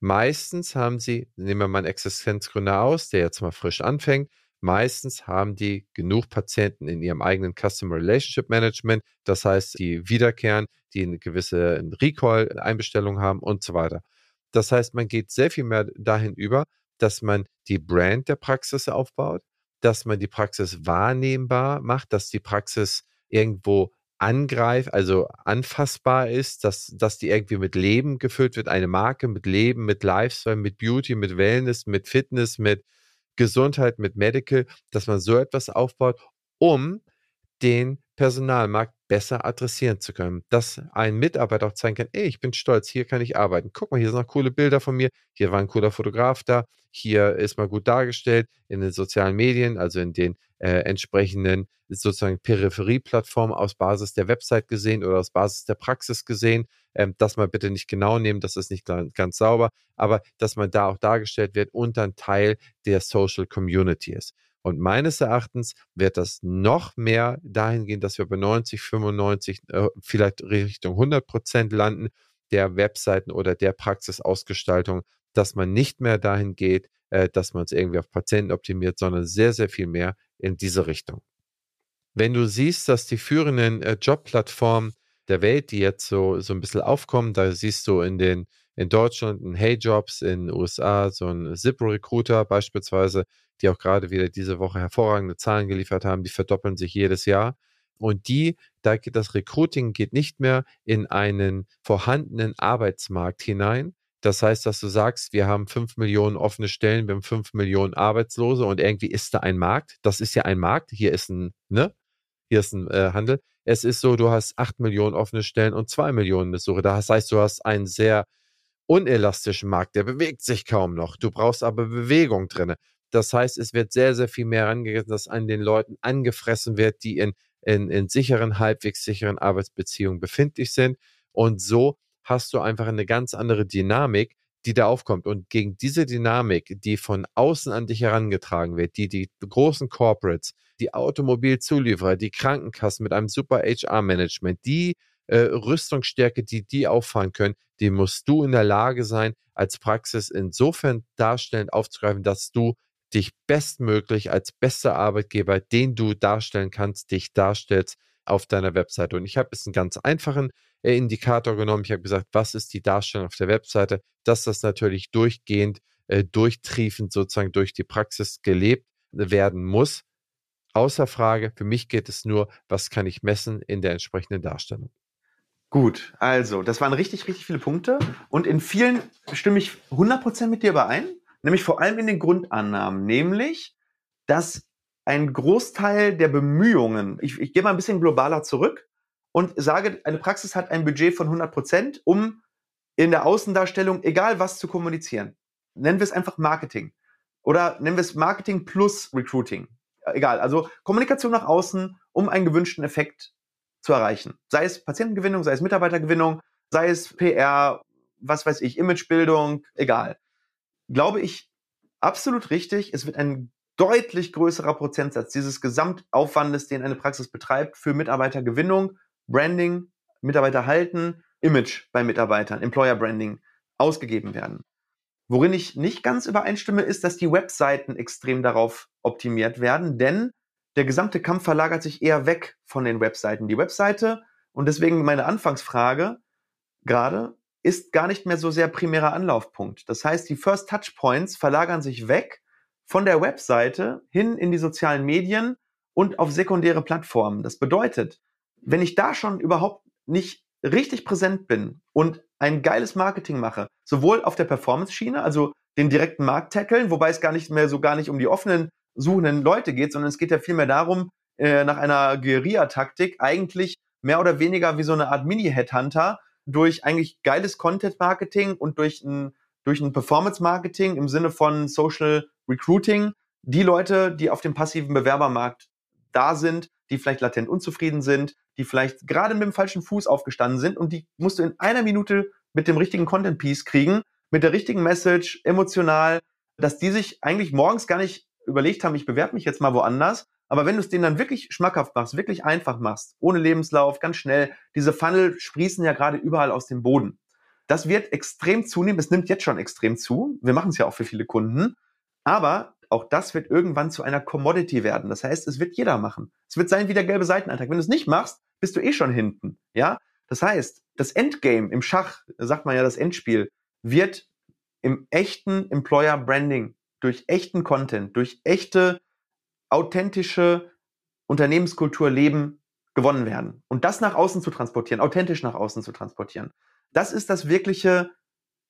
Meistens haben sie, nehmen wir mal einen Existenzgründer aus, der jetzt mal frisch anfängt, meistens haben die genug Patienten in ihrem eigenen Customer Relationship Management, das heißt, die wiederkehren, die eine gewisse Recall-Einbestellung haben und so weiter. Das heißt, man geht sehr viel mehr dahin über, dass man die Brand der Praxis aufbaut, dass man die Praxis wahrnehmbar macht, dass die Praxis irgendwo angreift, also anfassbar ist, dass, dass die irgendwie mit Leben gefüllt wird, eine Marke mit Leben, mit Lifestyle, mit Beauty, mit Wellness, mit Fitness, mit Gesundheit, mit Medical, dass man so etwas aufbaut, um den Personalmarkt besser adressieren zu können. Dass ein Mitarbeiter auch zeigen kann, ey, ich bin stolz, hier kann ich arbeiten. Guck mal, hier sind noch coole Bilder von mir, hier war ein cooler Fotograf da, hier ist mal gut dargestellt in den sozialen Medien, also in den äh, entsprechenden sozusagen Peripherieplattformen aus Basis der Website gesehen oder aus Basis der Praxis gesehen. Ähm, das mal bitte nicht genau nehmen, das ist nicht ganz sauber, aber dass man da auch dargestellt wird und dann Teil der Social Community ist. Und meines Erachtens wird das noch mehr dahin gehen, dass wir bei 90, 95, äh, vielleicht Richtung 100 Prozent landen der Webseiten oder der Praxisausgestaltung, dass man nicht mehr dahin geht, äh, dass man es irgendwie auf Patienten optimiert, sondern sehr, sehr viel mehr in diese Richtung. Wenn du siehst, dass die führenden äh, Jobplattformen der Welt, die jetzt so, so ein bisschen aufkommen, da siehst du in den in Deutschland ein Hey Jobs, in den USA so ein Zip Recruiter beispielsweise, die auch gerade wieder diese Woche hervorragende Zahlen geliefert haben, die verdoppeln sich jedes Jahr. Und die, da geht das Recruiting geht nicht mehr in einen vorhandenen Arbeitsmarkt hinein. Das heißt, dass du sagst, wir haben fünf Millionen offene Stellen, wir haben fünf Millionen Arbeitslose und irgendwie ist da ein Markt. Das ist ja ein Markt. Hier ist ein, ne? Hier ist ein äh, Handel. Es ist so, du hast acht Millionen offene Stellen und zwei Millionen Besuche. Das heißt, du hast einen sehr unelastischen Markt, der bewegt sich kaum noch. Du brauchst aber Bewegung drin. Das heißt, es wird sehr, sehr viel mehr angegangen, dass an den Leuten angefressen wird, die in, in, in sicheren, halbwegs sicheren Arbeitsbeziehungen befindlich sind. Und so hast du einfach eine ganz andere Dynamik, die da aufkommt. Und gegen diese Dynamik, die von außen an dich herangetragen wird, die die großen Corporates, die Automobilzulieferer, die Krankenkassen mit einem super HR-Management, die äh, Rüstungsstärke, die die auffahren können, die musst du in der Lage sein, als Praxis insofern darstellend aufzugreifen, dass du dich bestmöglich als bester Arbeitgeber, den du darstellen kannst, dich darstellst auf deiner Webseite. Und ich habe jetzt einen ganz einfachen äh, Indikator genommen. Ich habe gesagt, was ist die Darstellung auf der Webseite? Dass das natürlich durchgehend, äh, durchtriefend sozusagen durch die Praxis gelebt werden muss. Außer Frage, für mich geht es nur, was kann ich messen in der entsprechenden Darstellung. Gut, also, das waren richtig, richtig viele Punkte. Und in vielen stimme ich 100% mit dir überein nämlich vor allem in den Grundannahmen, nämlich, dass ein Großteil der Bemühungen, ich, ich gehe mal ein bisschen globaler zurück und sage, eine Praxis hat ein Budget von 100 Prozent, um in der Außendarstellung, egal was, zu kommunizieren. Nennen wir es einfach Marketing. Oder nennen wir es Marketing plus Recruiting. Egal, also Kommunikation nach außen, um einen gewünschten Effekt zu erreichen. Sei es Patientengewinnung, sei es Mitarbeitergewinnung, sei es PR, was weiß ich, Imagebildung, egal glaube ich, absolut richtig. Es wird ein deutlich größerer Prozentsatz dieses Gesamtaufwandes, den eine Praxis betreibt, für Mitarbeitergewinnung, Branding, Mitarbeiter halten, Image bei Mitarbeitern, Employer Branding ausgegeben werden. Worin ich nicht ganz übereinstimme, ist, dass die Webseiten extrem darauf optimiert werden, denn der gesamte Kampf verlagert sich eher weg von den Webseiten. Die Webseite, und deswegen meine Anfangsfrage gerade, ist gar nicht mehr so sehr primärer Anlaufpunkt. Das heißt, die First Touchpoints verlagern sich weg von der Webseite hin in die sozialen Medien und auf sekundäre Plattformen. Das bedeutet, wenn ich da schon überhaupt nicht richtig präsent bin und ein geiles Marketing mache, sowohl auf der Performance-Schiene, also den direkten Markt tackeln, wobei es gar nicht mehr so gar nicht um die offenen suchenden Leute geht, sondern es geht ja vielmehr darum, äh, nach einer Guerilla-Taktik eigentlich mehr oder weniger wie so eine Art Mini-Headhunter durch eigentlich geiles Content-Marketing und durch ein, durch ein Performance-Marketing im Sinne von Social Recruiting die Leute, die auf dem passiven Bewerbermarkt da sind, die vielleicht latent unzufrieden sind, die vielleicht gerade mit dem falschen Fuß aufgestanden sind und die musst du in einer Minute mit dem richtigen Content Piece kriegen, mit der richtigen Message, emotional, dass die sich eigentlich morgens gar nicht überlegt haben, ich bewerbe mich jetzt mal woanders. Aber wenn du es denen dann wirklich schmackhaft machst, wirklich einfach machst, ohne Lebenslauf, ganz schnell, diese Funnel sprießen ja gerade überall aus dem Boden. Das wird extrem zunehmen. Es nimmt jetzt schon extrem zu. Wir machen es ja auch für viele Kunden. Aber auch das wird irgendwann zu einer Commodity werden. Das heißt, es wird jeder machen. Es wird sein wie der gelbe Seiteneintrag. Wenn du es nicht machst, bist du eh schon hinten. Ja? Das heißt, das Endgame im Schach, sagt man ja das Endspiel, wird im echten Employer Branding, durch echten Content, durch echte, authentische Unternehmenskultur leben, gewonnen werden. Und das nach außen zu transportieren, authentisch nach außen zu transportieren. Das ist das wirkliche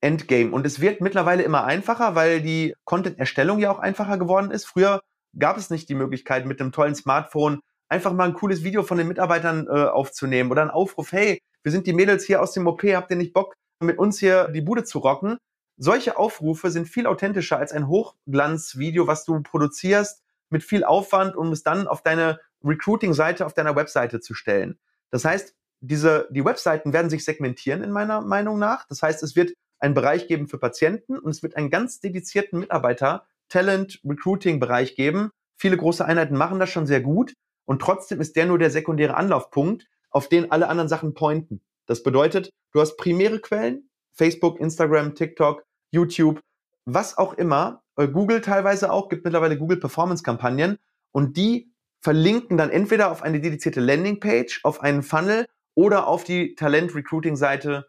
Endgame. Und es wird mittlerweile immer einfacher, weil die Content-Erstellung ja auch einfacher geworden ist. Früher gab es nicht die Möglichkeit, mit einem tollen Smartphone einfach mal ein cooles Video von den Mitarbeitern äh, aufzunehmen oder einen Aufruf, hey, wir sind die Mädels hier aus dem OP, habt ihr nicht Bock, mit uns hier die Bude zu rocken? Solche Aufrufe sind viel authentischer als ein Hochglanzvideo, was du produzierst mit viel Aufwand, um es dann auf deine Recruiting-Seite, auf deiner Webseite zu stellen. Das heißt, diese, die Webseiten werden sich segmentieren in meiner Meinung nach. Das heißt, es wird einen Bereich geben für Patienten und es wird einen ganz dedizierten Mitarbeiter Talent Recruiting Bereich geben. Viele große Einheiten machen das schon sehr gut und trotzdem ist der nur der sekundäre Anlaufpunkt, auf den alle anderen Sachen pointen. Das bedeutet, du hast primäre Quellen, Facebook, Instagram, TikTok, YouTube, was auch immer, äh, Google teilweise auch, gibt mittlerweile Google Performance Kampagnen und die verlinken dann entweder auf eine dedizierte Landingpage, auf einen Funnel oder auf die Talent Recruiting Seite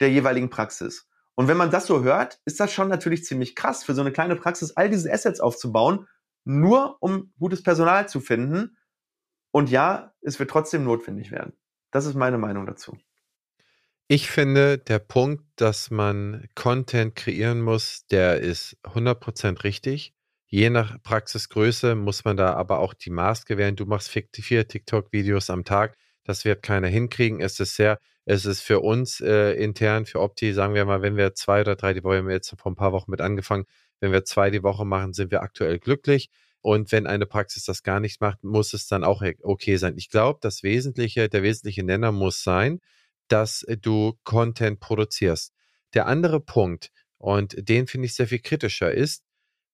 der jeweiligen Praxis. Und wenn man das so hört, ist das schon natürlich ziemlich krass für so eine kleine Praxis, all diese Assets aufzubauen, nur um gutes Personal zu finden. Und ja, es wird trotzdem notwendig werden. Das ist meine Meinung dazu. Ich finde, der Punkt, dass man Content kreieren muss, der ist 100% richtig. Je nach Praxisgröße muss man da aber auch die Maß gewähren. Du machst vier TikTok-Videos am Tag. Das wird keiner hinkriegen. Es ist sehr es ist für uns äh, intern, für Opti, sagen wir mal, wenn wir zwei oder drei die Woche, wir jetzt vor ein paar Wochen mit angefangen, wenn wir zwei die Woche machen, sind wir aktuell glücklich. Und wenn eine Praxis das gar nicht macht, muss es dann auch okay sein. Ich glaube, das Wesentliche, der wesentliche Nenner muss sein, dass du Content produzierst. Der andere Punkt, und den finde ich sehr viel kritischer, ist,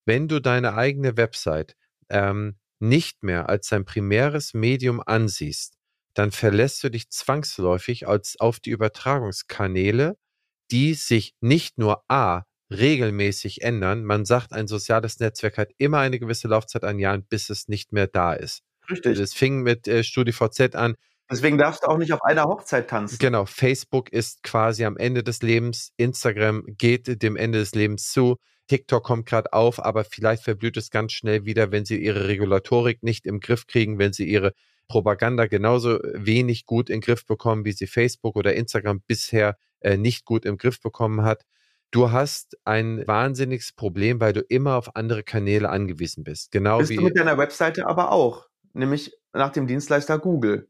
wenn du deine eigene Website ähm, nicht mehr als dein primäres Medium ansiehst, dann verlässt du dich zwangsläufig als auf die Übertragungskanäle, die sich nicht nur A regelmäßig ändern. Man sagt, ein soziales Netzwerk hat immer eine gewisse Laufzeit an Jahren, bis es nicht mehr da ist. Richtig. Es fing mit äh, StudiVZ an. Deswegen darfst du auch nicht auf einer Hochzeit tanzen. Genau, Facebook ist quasi am Ende des Lebens, Instagram geht dem Ende des Lebens zu, TikTok kommt gerade auf, aber vielleicht verblüht es ganz schnell wieder, wenn sie ihre Regulatorik nicht im Griff kriegen, wenn sie ihre Propaganda genauso wenig gut in den Griff bekommen, wie sie Facebook oder Instagram bisher äh, nicht gut im Griff bekommen hat. Du hast ein wahnsinniges Problem, weil du immer auf andere Kanäle angewiesen bist. Genau bist wie du mit deiner Webseite aber auch, nämlich nach dem Dienstleister Google.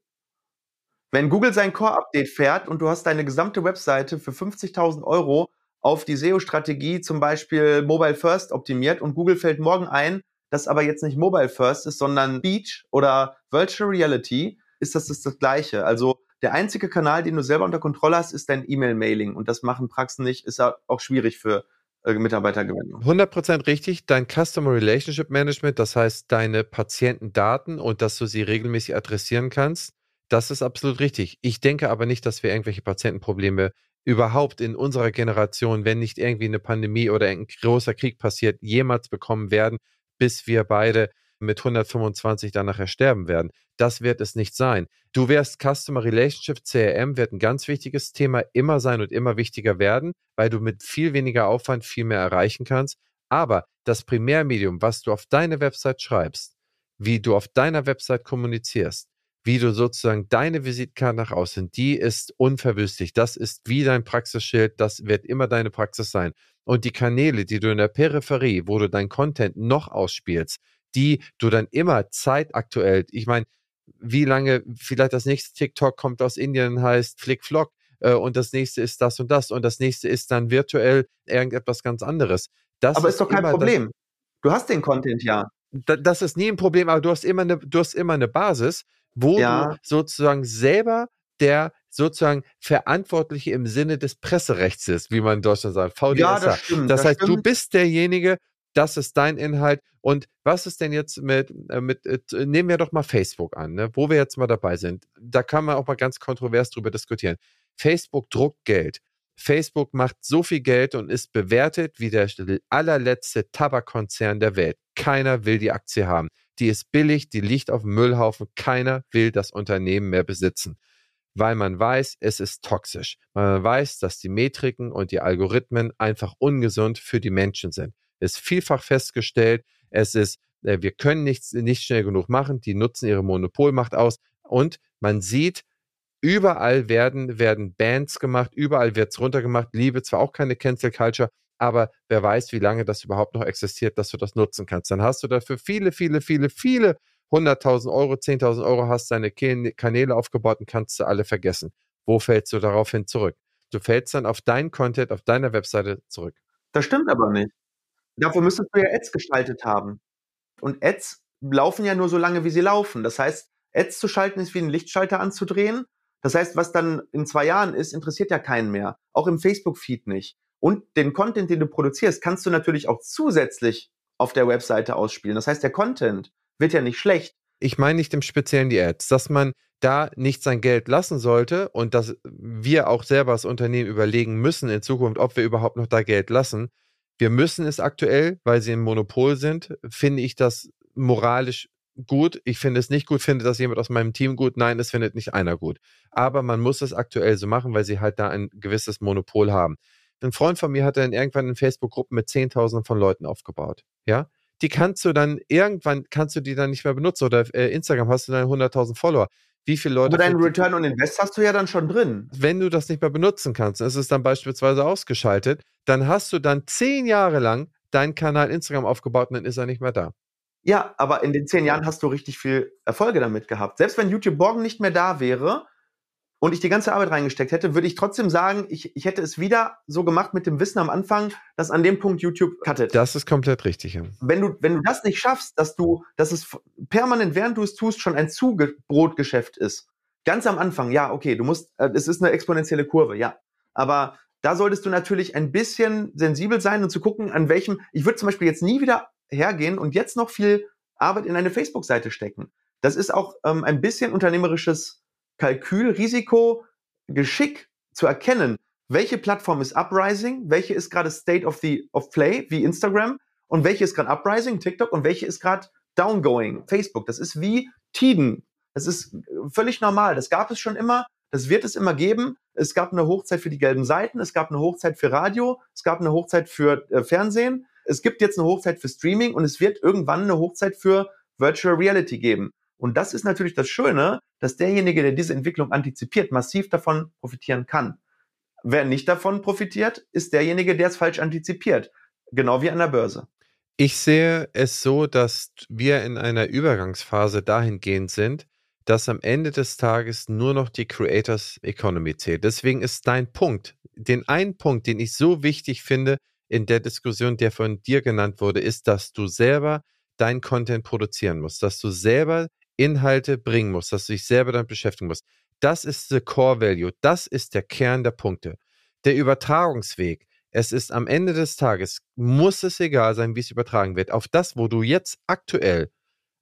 Wenn Google sein Core-Update fährt und du hast deine gesamte Webseite für 50.000 Euro auf die SEO-Strategie zum Beispiel Mobile First optimiert und Google fällt morgen ein, das aber jetzt nicht Mobile First ist, sondern Beach oder Virtual Reality, ist das das, das Gleiche. Also der einzige Kanal, den du selber unter Kontrolle hast, ist dein E-Mail-Mailing. Und das machen Praxen nicht, ist auch schwierig für äh, Mitarbeitergewinnung. 100% richtig. Dein Customer Relationship Management, das heißt deine Patientendaten und dass du sie regelmäßig adressieren kannst, das ist absolut richtig. Ich denke aber nicht, dass wir irgendwelche Patientenprobleme überhaupt in unserer Generation, wenn nicht irgendwie eine Pandemie oder ein großer Krieg passiert, jemals bekommen werden, bis wir beide mit 125 dann nachher sterben werden. Das wird es nicht sein. Du wirst Customer Relationship, CRM wird ein ganz wichtiges Thema immer sein und immer wichtiger werden, weil du mit viel weniger Aufwand viel mehr erreichen kannst. Aber das Primärmedium, was du auf deine Website schreibst, wie du auf deiner Website kommunizierst, wie du sozusagen deine Visitkarte nach außen, die ist unverwüstlich. Das ist wie dein Praxisschild, das wird immer deine Praxis sein. Und die Kanäle, die du in der Peripherie, wo du dein Content noch ausspielst, die du dann immer zeitaktuell, ich meine, wie lange, vielleicht das nächste TikTok kommt aus Indien, heißt Flickflock äh, und das nächste ist das und das und das nächste ist dann virtuell irgendetwas ganz anderes. Das Aber ist doch kein Problem. Du hast den Content ja. das ist nie ein Problem, aber du hast immer eine, du hast immer eine Basis, wo ja. du sozusagen selber der sozusagen Verantwortliche im Sinne des Presserechts ist, wie man in Deutschland sagt. VDSA. Ja, das stimmt. Das, das heißt, stimmt. du bist derjenige, das ist dein Inhalt. Und was ist denn jetzt mit, äh, mit äh, nehmen wir doch mal Facebook an, ne, wo wir jetzt mal dabei sind. Da kann man auch mal ganz kontrovers drüber diskutieren. Facebook druckt Geld. Facebook macht so viel Geld und ist bewertet wie der allerletzte Tabakkonzern der Welt. Keiner will die Aktie haben. Die ist billig, die liegt auf dem Müllhaufen. Keiner will das Unternehmen mehr besitzen, weil man weiß, es ist toxisch. Man weiß, dass die Metriken und die Algorithmen einfach ungesund für die Menschen sind. Es ist vielfach festgestellt. Es ist, äh, wir können nichts, nicht schnell genug machen. Die nutzen ihre Monopolmacht aus. Und man sieht, Überall werden, werden Bands gemacht, überall wird es runtergemacht. Liebe zwar auch keine Cancel Culture, aber wer weiß, wie lange das überhaupt noch existiert, dass du das nutzen kannst. Dann hast du dafür viele, viele, viele, viele 100.000 Euro, 10.000 Euro, hast deine Kanäle aufgebaut und kannst du alle vergessen. Wo fällst du daraufhin zurück? Du fällst dann auf deinen Content, auf deiner Webseite zurück. Das stimmt aber nicht. Dafür müsstest du ja Ads gestaltet haben. Und Ads laufen ja nur so lange, wie sie laufen. Das heißt, Ads zu schalten ist wie einen Lichtschalter anzudrehen das heißt, was dann in zwei Jahren ist, interessiert ja keinen mehr. Auch im Facebook-Feed nicht. Und den Content, den du produzierst, kannst du natürlich auch zusätzlich auf der Webseite ausspielen. Das heißt, der Content wird ja nicht schlecht. Ich meine nicht im Speziellen die Ads, dass man da nicht sein Geld lassen sollte und dass wir auch selber als Unternehmen überlegen müssen in Zukunft, ob wir überhaupt noch da Geld lassen. Wir müssen es aktuell, weil sie ein Monopol sind, finde ich das moralisch gut. Ich finde es nicht gut, finde das jemand aus meinem Team gut. Nein, es findet nicht einer gut. Aber man muss es aktuell so machen, weil sie halt da ein gewisses Monopol haben. Ein Freund von mir hat dann irgendwann in Facebook-Gruppen mit Zehntausenden von Leuten aufgebaut. Ja, die kannst du dann irgendwann kannst du die dann nicht mehr benutzen oder äh, Instagram hast du dann 100.000 Follower. Wie viele Leute? Aber deinen Return on Invest hast du ja dann schon drin. Wenn du das nicht mehr benutzen kannst, ist es dann beispielsweise ausgeschaltet, dann hast du dann zehn Jahre lang deinen Kanal Instagram aufgebaut und dann ist er nicht mehr da. Ja, aber in den zehn Jahren hast du richtig viel Erfolge damit gehabt. Selbst wenn YouTube morgen nicht mehr da wäre und ich die ganze Arbeit reingesteckt hätte, würde ich trotzdem sagen, ich, ich hätte es wieder so gemacht mit dem Wissen am Anfang, dass an dem Punkt YouTube cuttet. Das ist komplett richtig. Ja. Wenn du, wenn du das nicht schaffst, dass du, dass es permanent, während du es tust, schon ein Zubrotgeschäft ist. Ganz am Anfang, ja, okay, du musst, äh, es ist eine exponentielle Kurve, ja. Aber da solltest du natürlich ein bisschen sensibel sein und zu gucken, an welchem, ich würde zum Beispiel jetzt nie wieder hergehen und jetzt noch viel Arbeit in eine Facebook-Seite stecken. Das ist auch ähm, ein bisschen unternehmerisches Kalkül, Risiko, Geschick zu erkennen, welche Plattform ist Uprising, welche ist gerade State of the of Play, wie Instagram, und welche ist gerade Uprising, TikTok, und welche ist gerade Downgoing, Facebook. Das ist wie Tiden. Das ist völlig normal. Das gab es schon immer. Das wird es immer geben. Es gab eine Hochzeit für die gelben Seiten. Es gab eine Hochzeit für Radio. Es gab eine Hochzeit für äh, Fernsehen es gibt jetzt eine Hochzeit für Streaming und es wird irgendwann eine Hochzeit für Virtual Reality geben. Und das ist natürlich das Schöne, dass derjenige, der diese Entwicklung antizipiert, massiv davon profitieren kann. Wer nicht davon profitiert, ist derjenige, der es falsch antizipiert. Genau wie an der Börse. Ich sehe es so, dass wir in einer Übergangsphase dahingehend sind, dass am Ende des Tages nur noch die Creators Economy zählt. Deswegen ist dein Punkt, den einen Punkt, den ich so wichtig finde, in der Diskussion, der von dir genannt wurde, ist, dass du selber dein Content produzieren musst, dass du selber Inhalte bringen musst, dass du dich selber damit beschäftigen musst. Das ist the core value, das ist der Kern der Punkte. Der Übertragungsweg, es ist am Ende des Tages, muss es egal sein, wie es übertragen wird. Auf das, wo du jetzt aktuell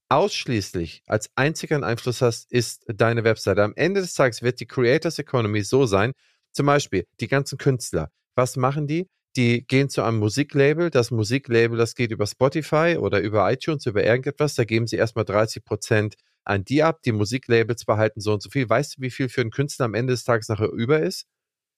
ausschließlich als einziger Einfluss hast, ist deine Webseite. Am Ende des Tages wird die Creators Economy so sein, zum Beispiel die ganzen Künstler. Was machen die? Die gehen zu einem Musiklabel. Das Musiklabel, das geht über Spotify oder über iTunes, über irgendetwas. Da geben sie erstmal 30 Prozent an die ab. Die Musiklabels behalten so und so viel. Weißt du, wie viel für einen Künstler am Ende des Tages nachher über ist?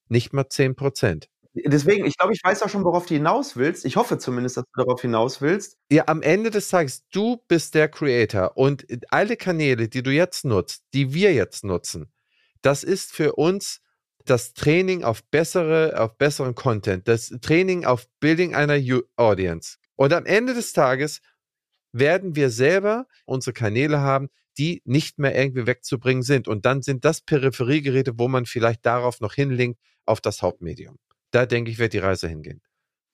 Nicht mal 10 Prozent. Deswegen, ich glaube, ich weiß auch schon, worauf du hinaus willst. Ich hoffe zumindest, dass du darauf hinaus willst. Ja, am Ende des Tages, du bist der Creator und alle Kanäle, die du jetzt nutzt, die wir jetzt nutzen, das ist für uns das Training auf bessere, auf besseren Content, das Training auf Building einer Audience. Und am Ende des Tages werden wir selber unsere Kanäle haben, die nicht mehr irgendwie wegzubringen sind. Und dann sind das Peripheriegeräte, wo man vielleicht darauf noch hinlinkt, auf das Hauptmedium. Da denke ich, wird die Reise hingehen.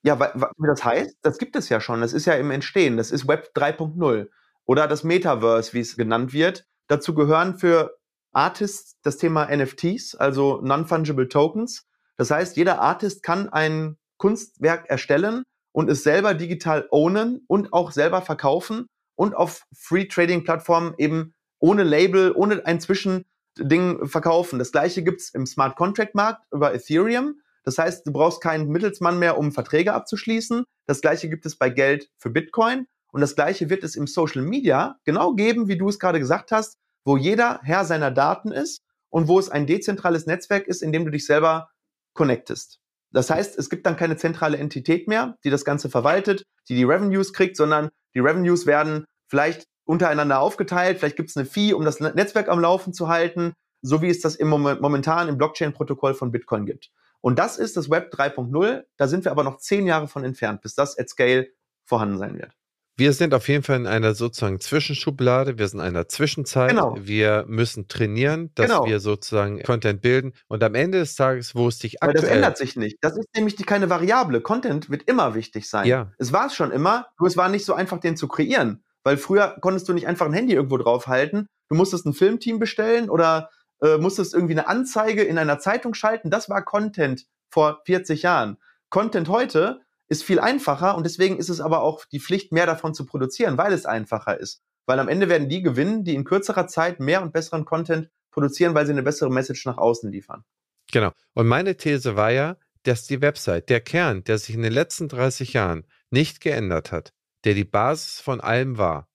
Ja, wie das heißt, das gibt es ja schon. Das ist ja im Entstehen. Das ist Web 3.0 oder das Metaverse, wie es genannt wird. Dazu gehören für Artists das Thema NFTs, also Non-Fungible Tokens. Das heißt, jeder Artist kann ein Kunstwerk erstellen und es selber digital ownen und auch selber verkaufen und auf Free Trading Plattformen eben ohne Label, ohne ein Zwischending verkaufen. Das gleiche gibt es im Smart Contract Markt über Ethereum. Das heißt, du brauchst keinen Mittelsmann mehr, um Verträge abzuschließen. Das gleiche gibt es bei Geld für Bitcoin. Und das gleiche wird es im Social Media genau geben, wie du es gerade gesagt hast, wo jeder Herr seiner Daten ist und wo es ein dezentrales Netzwerk ist, in dem du dich selber connectest. Das heißt, es gibt dann keine zentrale Entität mehr, die das Ganze verwaltet, die die Revenues kriegt, sondern die Revenues werden vielleicht untereinander aufgeteilt, vielleicht gibt es eine Fee, um das Netzwerk am Laufen zu halten, so wie es das im Moment, momentan im Blockchain-Protokoll von Bitcoin gibt. Und das ist das Web 3.0. Da sind wir aber noch zehn Jahre von entfernt, bis das at Scale vorhanden sein wird. Wir sind auf jeden Fall in einer sozusagen Zwischenschublade, wir sind in einer Zwischenzeit. Genau. Wir müssen trainieren, dass genau. wir sozusagen Content bilden und am Ende des Tages, wo es dich aktuell... Aber das ändert sich nicht. Das ist nämlich die, keine Variable. Content wird immer wichtig sein. Ja. Es war es schon immer, nur es war nicht so einfach, den zu kreieren. Weil früher konntest du nicht einfach ein Handy irgendwo draufhalten. Du musstest ein Filmteam bestellen oder äh, musstest irgendwie eine Anzeige in einer Zeitung schalten. Das war Content vor 40 Jahren. Content heute ist viel einfacher und deswegen ist es aber auch die Pflicht, mehr davon zu produzieren, weil es einfacher ist. Weil am Ende werden die gewinnen, die in kürzerer Zeit mehr und besseren Content produzieren, weil sie eine bessere Message nach außen liefern. Genau. Und meine These war ja, dass die Website, der Kern, der sich in den letzten 30 Jahren nicht geändert hat, der die Basis von allem war,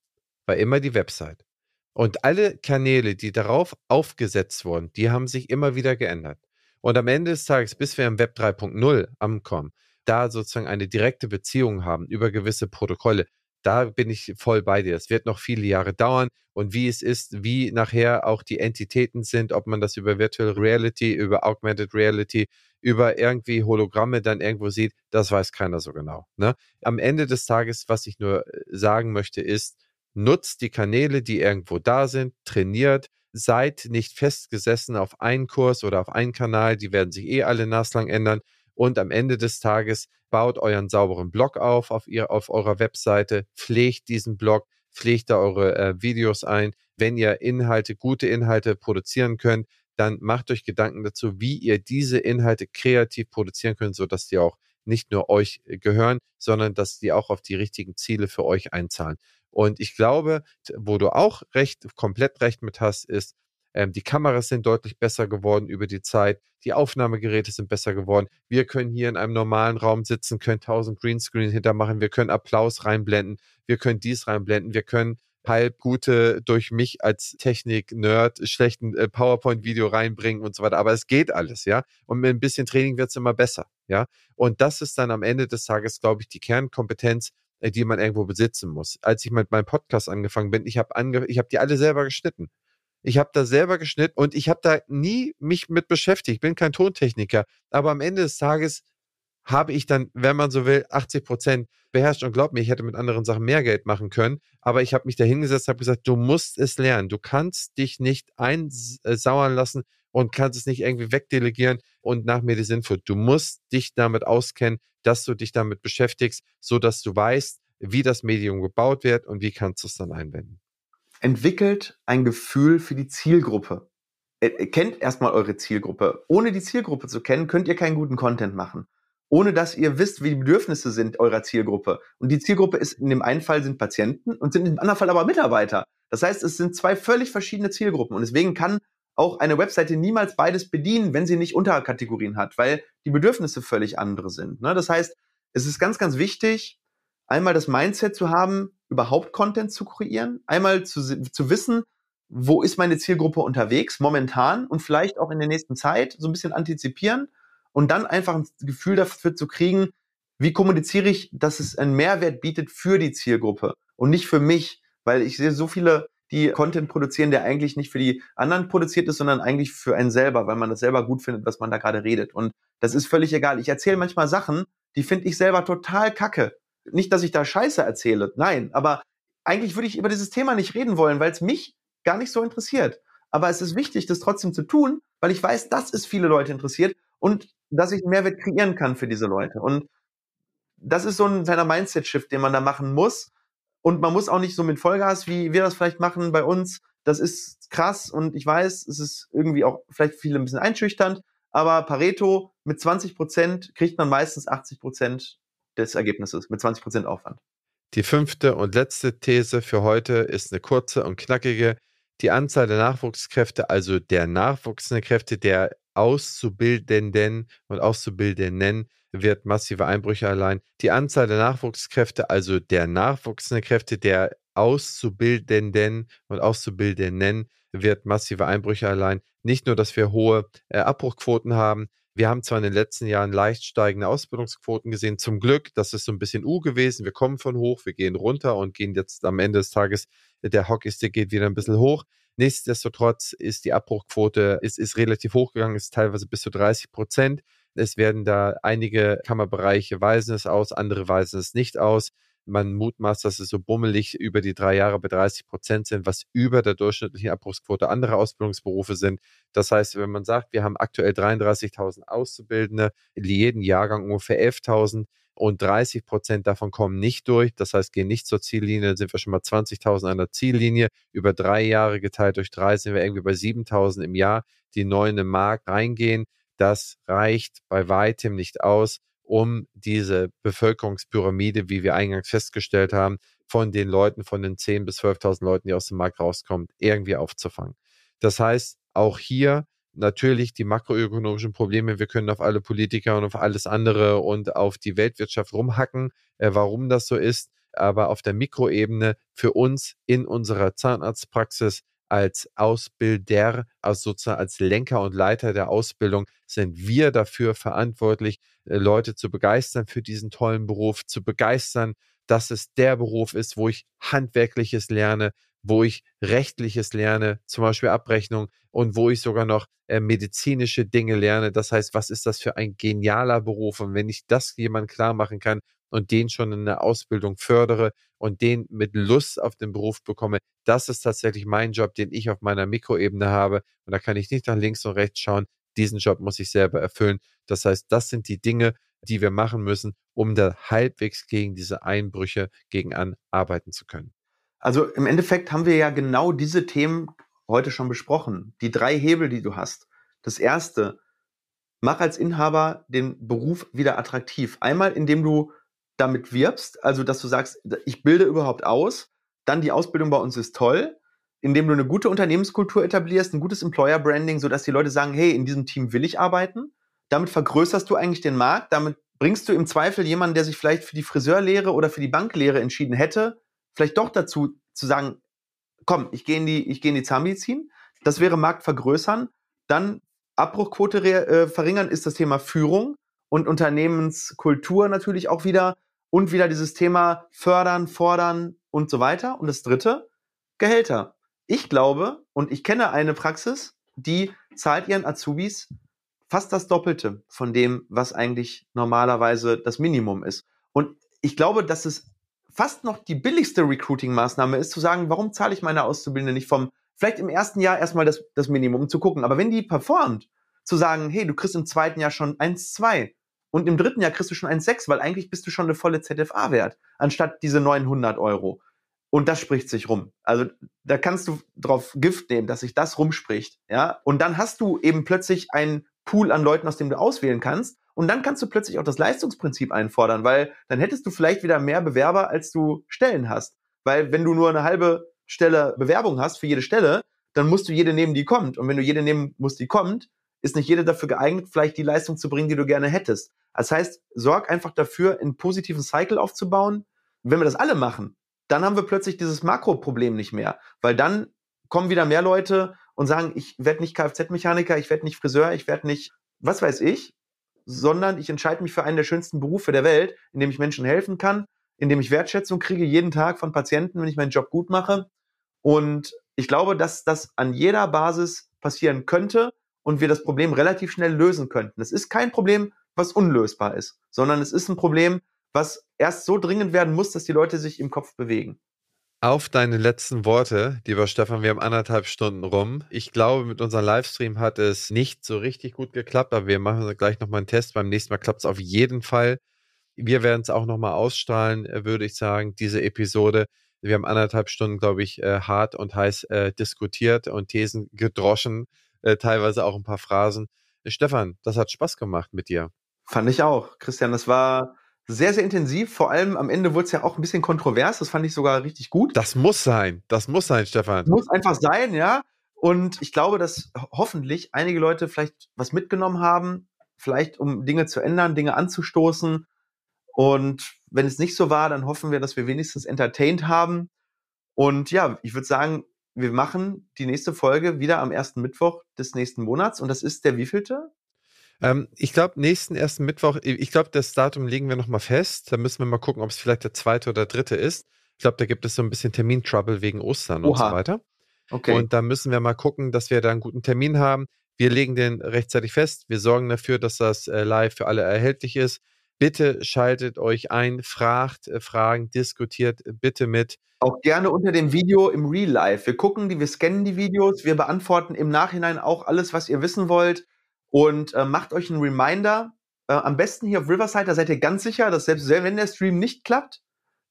war immer die Website. Und alle Kanäle, die darauf aufgesetzt wurden, die haben sich immer wieder geändert. Und am Ende des Tages, bis wir im Web 3.0 ankommen, da sozusagen eine direkte Beziehung haben über gewisse Protokolle, da bin ich voll bei dir. Es wird noch viele Jahre dauern und wie es ist, wie nachher auch die Entitäten sind, ob man das über Virtual Reality, über Augmented Reality, über irgendwie Hologramme dann irgendwo sieht, das weiß keiner so genau. Ne? Am Ende des Tages, was ich nur äh, sagen möchte, ist, nutzt die Kanäle, die irgendwo da sind, trainiert, seid nicht festgesessen auf einen Kurs oder auf einen Kanal, die werden sich eh alle naslang ändern und am Ende des Tages baut euren sauberen Blog auf auf, ihr, auf eurer Webseite, pflegt diesen Blog, pflegt da eure äh, Videos ein. Wenn ihr Inhalte, gute Inhalte produzieren könnt, dann macht euch Gedanken dazu, wie ihr diese Inhalte kreativ produzieren könnt, sodass die auch nicht nur euch äh, gehören, sondern dass die auch auf die richtigen Ziele für euch einzahlen. Und ich glaube, wo du auch recht, komplett recht mit hast, ist, ähm, die Kameras sind deutlich besser geworden über die Zeit. Die Aufnahmegeräte sind besser geworden. Wir können hier in einem normalen Raum sitzen, können 1000 Greenscreen hintermachen. Wir können Applaus reinblenden. Wir können dies reinblenden. Wir können halb gute durch mich als Technik-Nerd schlechten äh, PowerPoint-Video reinbringen und so weiter. Aber es geht alles, ja. Und mit ein bisschen Training wird es immer besser, ja. Und das ist dann am Ende des Tages, glaube ich, die Kernkompetenz, äh, die man irgendwo besitzen muss. Als ich mit meinem Podcast angefangen bin, ich habe ange ich die alle selber geschnitten. Ich habe da selber geschnitten und ich habe da nie mich mit beschäftigt. Ich bin kein Tontechniker. Aber am Ende des Tages habe ich dann, wenn man so will, 80 Prozent beherrscht. Und glaub mir, ich hätte mit anderen Sachen mehr Geld machen können. Aber ich habe mich da hingesetzt, habe gesagt, du musst es lernen. Du kannst dich nicht einsauern lassen und kannst es nicht irgendwie wegdelegieren und nach mir die Sinnflut. Du musst dich damit auskennen, dass du dich damit beschäftigst, so dass du weißt, wie das Medium gebaut wird und wie kannst du es dann einwenden entwickelt ein Gefühl für die Zielgruppe. Kennt erstmal eure Zielgruppe. Ohne die Zielgruppe zu kennen, könnt ihr keinen guten Content machen. Ohne dass ihr wisst, wie die Bedürfnisse sind eurer Zielgruppe. Und die Zielgruppe ist in dem einen Fall sind Patienten und sind im anderen Fall aber Mitarbeiter. Das heißt, es sind zwei völlig verschiedene Zielgruppen. Und deswegen kann auch eine Webseite niemals beides bedienen, wenn sie nicht Unterkategorien hat, weil die Bedürfnisse völlig andere sind. Ne? Das heißt, es ist ganz, ganz wichtig, einmal das Mindset zu haben, überhaupt Content zu kreieren, einmal zu, zu wissen, wo ist meine Zielgruppe unterwegs momentan und vielleicht auch in der nächsten Zeit so ein bisschen antizipieren und dann einfach ein Gefühl dafür zu kriegen, wie kommuniziere ich, dass es einen Mehrwert bietet für die Zielgruppe und nicht für mich, weil ich sehe so viele, die Content produzieren, der eigentlich nicht für die anderen produziert ist, sondern eigentlich für einen selber, weil man das selber gut findet, was man da gerade redet. Und das ist völlig egal. Ich erzähle manchmal Sachen, die finde ich selber total kacke. Nicht, dass ich da Scheiße erzähle, nein, aber eigentlich würde ich über dieses Thema nicht reden wollen, weil es mich gar nicht so interessiert. Aber es ist wichtig, das trotzdem zu tun, weil ich weiß, dass es viele Leute interessiert und dass ich einen Mehrwert kreieren kann für diese Leute. Und das ist so ein kleiner Mindset-Shift, den man da machen muss. Und man muss auch nicht so mit Vollgas, wie wir das vielleicht machen bei uns. Das ist krass und ich weiß, es ist irgendwie auch vielleicht viele ein bisschen einschüchternd, aber Pareto mit 20 Prozent kriegt man meistens 80 Prozent des Ergebnisses mit 20 Prozent Aufwand. Die fünfte und letzte These für heute ist eine kurze und knackige. Die Anzahl der Nachwuchskräfte, also der nachwuchsenden Kräfte, der Auszubildenden und Auszubildenden, wird massive Einbrüche allein. Die Anzahl der Nachwuchskräfte, also der nachwuchsenden Kräfte, der Auszubildenden und Auszubildenden, wird massive Einbrüche allein. Nicht nur, dass wir hohe äh, Abbruchquoten haben, wir haben zwar in den letzten Jahren leicht steigende Ausbildungsquoten gesehen. Zum Glück, das ist so ein bisschen U gewesen. Wir kommen von hoch, wir gehen runter und gehen jetzt am Ende des Tages, der Hockeystick geht wieder ein bisschen hoch. Nichtsdestotrotz ist die Abbruchquote ist, ist relativ hochgegangen, ist teilweise bis zu 30 Prozent. Es werden da einige Kammerbereiche weisen es aus, andere weisen es nicht aus. Man mutmaßt, dass es so bummelig über die drei Jahre bei 30 Prozent sind, was über der durchschnittlichen Abbruchsquote anderer Ausbildungsberufe sind. Das heißt, wenn man sagt, wir haben aktuell 33.000 Auszubildende, in jedem Jahrgang ungefähr 11.000 und 30 Prozent davon kommen nicht durch, das heißt, gehen nicht zur Ziellinie, dann sind wir schon mal 20.000 an der Ziellinie. Über drei Jahre geteilt durch drei sind wir irgendwie bei 7.000 im Jahr, die neu in den Markt reingehen. Das reicht bei weitem nicht aus, um diese Bevölkerungspyramide, wie wir eingangs festgestellt haben, von den Leuten, von den 10.000 bis 12.000 Leuten, die aus dem Markt rauskommen, irgendwie aufzufangen. Das heißt, auch hier natürlich die makroökonomischen Probleme. Wir können auf alle Politiker und auf alles andere und auf die Weltwirtschaft rumhacken, äh, warum das so ist. Aber auf der Mikroebene für uns in unserer Zahnarztpraxis als Ausbilder, also sozusagen als Lenker und Leiter der Ausbildung, sind wir dafür verantwortlich, äh, Leute zu begeistern für diesen tollen Beruf, zu begeistern, dass es der Beruf ist, wo ich Handwerkliches lerne, wo ich Rechtliches lerne, zum Beispiel Abrechnung, und wo ich sogar noch äh, medizinische Dinge lerne. Das heißt, was ist das für ein genialer Beruf? Und wenn ich das jemand klar machen kann und den schon in der Ausbildung fördere und den mit Lust auf den Beruf bekomme, das ist tatsächlich mein Job, den ich auf meiner Mikroebene habe. Und da kann ich nicht nach links und rechts schauen. Diesen Job muss ich selber erfüllen. Das heißt, das sind die Dinge, die wir machen müssen, um da halbwegs gegen diese Einbrüche gegen an arbeiten zu können. Also im Endeffekt haben wir ja genau diese Themen heute schon besprochen. Die drei Hebel, die du hast. Das erste, mach als Inhaber den Beruf wieder attraktiv. Einmal, indem du damit wirbst, also dass du sagst, ich bilde überhaupt aus, dann die Ausbildung bei uns ist toll, indem du eine gute Unternehmenskultur etablierst, ein gutes Employer Branding, sodass die Leute sagen, hey, in diesem Team will ich arbeiten. Damit vergrößerst du eigentlich den Markt, damit bringst du im Zweifel jemanden, der sich vielleicht für die Friseurlehre oder für die Banklehre entschieden hätte, vielleicht doch dazu zu sagen, komm, ich gehe in die, in die Zahnmedizin. Das wäre Markt vergrößern. Dann Abbruchquote äh, verringern ist das Thema Führung und Unternehmenskultur natürlich auch wieder. Und wieder dieses Thema fördern, fordern und so weiter. Und das dritte, Gehälter. Ich glaube und ich kenne eine Praxis, die zahlt ihren Azubis fast das Doppelte von dem, was eigentlich normalerweise das Minimum ist. Und ich glaube, dass es fast noch die billigste Recruiting-Maßnahme ist, zu sagen, warum zahle ich meine Auszubildende nicht vom, vielleicht im ersten Jahr erstmal das, das Minimum, um zu gucken. Aber wenn die performt, zu sagen, hey, du kriegst im zweiten Jahr schon 1,2 und im dritten Jahr kriegst du schon 1,6, weil eigentlich bist du schon eine volle ZFA wert, anstatt diese 900 Euro. Und das spricht sich rum. Also da kannst du drauf Gift nehmen, dass sich das rumspricht. Ja? Und dann hast du eben plötzlich einen Pool an Leuten, aus dem du auswählen kannst. Und dann kannst du plötzlich auch das Leistungsprinzip einfordern, weil dann hättest du vielleicht wieder mehr Bewerber, als du Stellen hast. Weil wenn du nur eine halbe Stelle Bewerbung hast für jede Stelle, dann musst du jede nehmen, die kommt. Und wenn du jede nehmen musst, die kommt, ist nicht jede dafür geeignet, vielleicht die Leistung zu bringen, die du gerne hättest. Das heißt, sorg einfach dafür, einen positiven Cycle aufzubauen. Wenn wir das alle machen, dann haben wir plötzlich dieses Makroproblem nicht mehr, weil dann kommen wieder mehr Leute und sagen, ich werde nicht Kfz-Mechaniker, ich werde nicht Friseur, ich werde nicht, was weiß ich, sondern ich entscheide mich für einen der schönsten Berufe der Welt, in dem ich Menschen helfen kann, in dem ich Wertschätzung kriege jeden Tag von Patienten, wenn ich meinen Job gut mache. Und ich glaube, dass das an jeder Basis passieren könnte und wir das Problem relativ schnell lösen könnten. Es ist kein Problem, was unlösbar ist, sondern es ist ein Problem, was erst so dringend werden muss, dass die Leute sich im Kopf bewegen. Auf deine letzten Worte, lieber Stefan, wir haben anderthalb Stunden rum. Ich glaube, mit unserem Livestream hat es nicht so richtig gut geklappt, aber wir machen gleich nochmal einen Test. Beim nächsten Mal klappt es auf jeden Fall. Wir werden es auch nochmal ausstrahlen, äh, würde ich sagen, diese Episode. Wir haben anderthalb Stunden, glaube ich, äh, hart und heiß äh, diskutiert und Thesen gedroschen, äh, teilweise auch ein paar Phrasen. Stefan, das hat Spaß gemacht mit dir. Fand ich auch. Christian, das war sehr, sehr intensiv. Vor allem am Ende wurde es ja auch ein bisschen kontrovers. Das fand ich sogar richtig gut. Das muss sein. Das muss sein, Stefan. Muss einfach sein, ja. Und ich glaube, dass hoffentlich einige Leute vielleicht was mitgenommen haben, vielleicht um Dinge zu ändern, Dinge anzustoßen. Und wenn es nicht so war, dann hoffen wir, dass wir wenigstens entertained haben. Und ja, ich würde sagen, wir machen die nächste Folge wieder am ersten Mittwoch des nächsten Monats. Und das ist der wievielte? Ähm, ich glaube, nächsten ersten Mittwoch, ich glaube, das Datum legen wir nochmal fest. Da müssen wir mal gucken, ob es vielleicht der zweite oder dritte ist. Ich glaube, da gibt es so ein bisschen Termin-Trouble wegen Ostern Oha. und so weiter. Okay. Und da müssen wir mal gucken, dass wir da einen guten Termin haben. Wir legen den rechtzeitig fest. Wir sorgen dafür, dass das äh, live für alle erhältlich ist. Bitte schaltet euch ein, fragt äh, Fragen, diskutiert bitte mit. Auch gerne unter dem Video im Real Life. Wir gucken die, wir scannen die Videos, wir beantworten im Nachhinein auch alles, was ihr wissen wollt und äh, macht euch einen Reminder. Äh, am besten hier auf Riverside, da seid ihr ganz sicher, dass selbst wenn der Stream nicht klappt,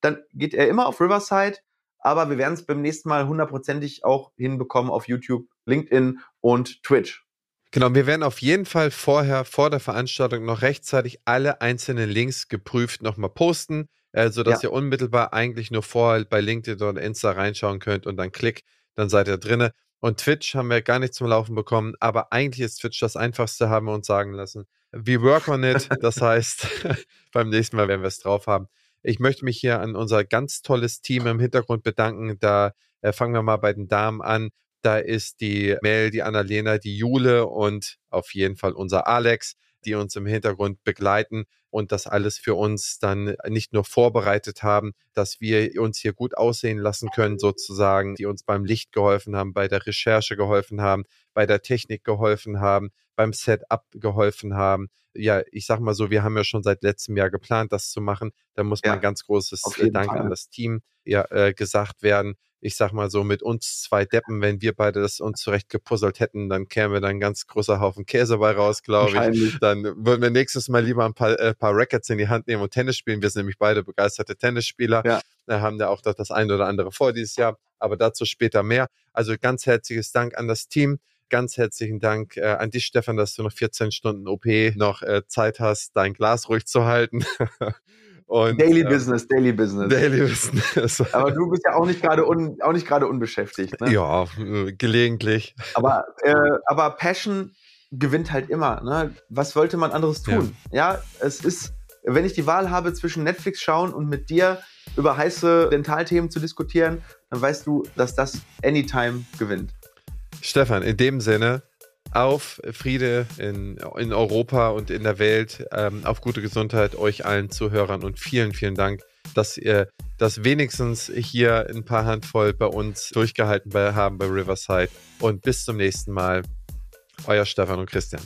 dann geht er immer auf Riverside. Aber wir werden es beim nächsten Mal hundertprozentig auch hinbekommen auf YouTube, LinkedIn und Twitch. Genau, wir werden auf jeden Fall vorher, vor der Veranstaltung noch rechtzeitig alle einzelnen Links geprüft nochmal posten, äh, sodass ja. ihr unmittelbar eigentlich nur vorher bei LinkedIn oder Insta reinschauen könnt und dann klick, dann seid ihr drinne. Und Twitch haben wir gar nicht zum Laufen bekommen, aber eigentlich ist Twitch das einfachste, haben wir uns sagen lassen. We work on it. Das heißt, [laughs] beim nächsten Mal werden wir es drauf haben. Ich möchte mich hier an unser ganz tolles Team im Hintergrund bedanken. Da äh, fangen wir mal bei den Damen an. Da ist die Mel, die Annalena, die Jule und auf jeden Fall unser Alex, die uns im Hintergrund begleiten und das alles für uns dann nicht nur vorbereitet haben, dass wir uns hier gut aussehen lassen können, sozusagen, die uns beim Licht geholfen haben, bei der Recherche geholfen haben, bei der Technik geholfen haben, beim Setup geholfen haben. Ja, ich sag mal so, wir haben ja schon seit letztem Jahr geplant, das zu machen. Da muss ja, man ganz großes Dank Fall. an das Team ja, äh, gesagt werden ich sag mal so, mit uns zwei Deppen, wenn wir beide das uns zurecht gepuzzelt hätten, dann kämen wir dann ein ganz großer Haufen Käse bei raus, glaube ich. Dann würden wir nächstes Mal lieber ein paar, äh, paar Rackets in die Hand nehmen und Tennis spielen. Wir sind nämlich beide begeisterte Tennisspieler. Ja. Da haben da auch das eine oder andere vor dieses Jahr, aber dazu später mehr. Also ganz herzliches Dank an das Team. Ganz herzlichen Dank äh, an dich, Stefan, dass du noch 14 Stunden OP noch äh, Zeit hast, dein Glas ruhig zu halten. [laughs] Und, Daily äh, Business, Daily Business. Daily Business. [laughs] Aber du bist ja auch nicht gerade un, auch nicht gerade unbeschäftigt. Ne? Ja, äh, gelegentlich. Aber, äh, aber Passion gewinnt halt immer. Ne? Was wollte man anderes tun? Ja. ja, es ist, wenn ich die Wahl habe zwischen Netflix schauen und mit dir über heiße Dentalthemen zu diskutieren, dann weißt du, dass das Anytime gewinnt. Stefan, in dem Sinne, auf Friede in, in Europa und in der Welt, ähm, auf gute Gesundheit euch allen Zuhörern und vielen, vielen Dank, dass ihr das wenigstens hier ein paar Handvoll bei uns durchgehalten haben bei Riverside. Und bis zum nächsten Mal. Euer Stefan und Christian.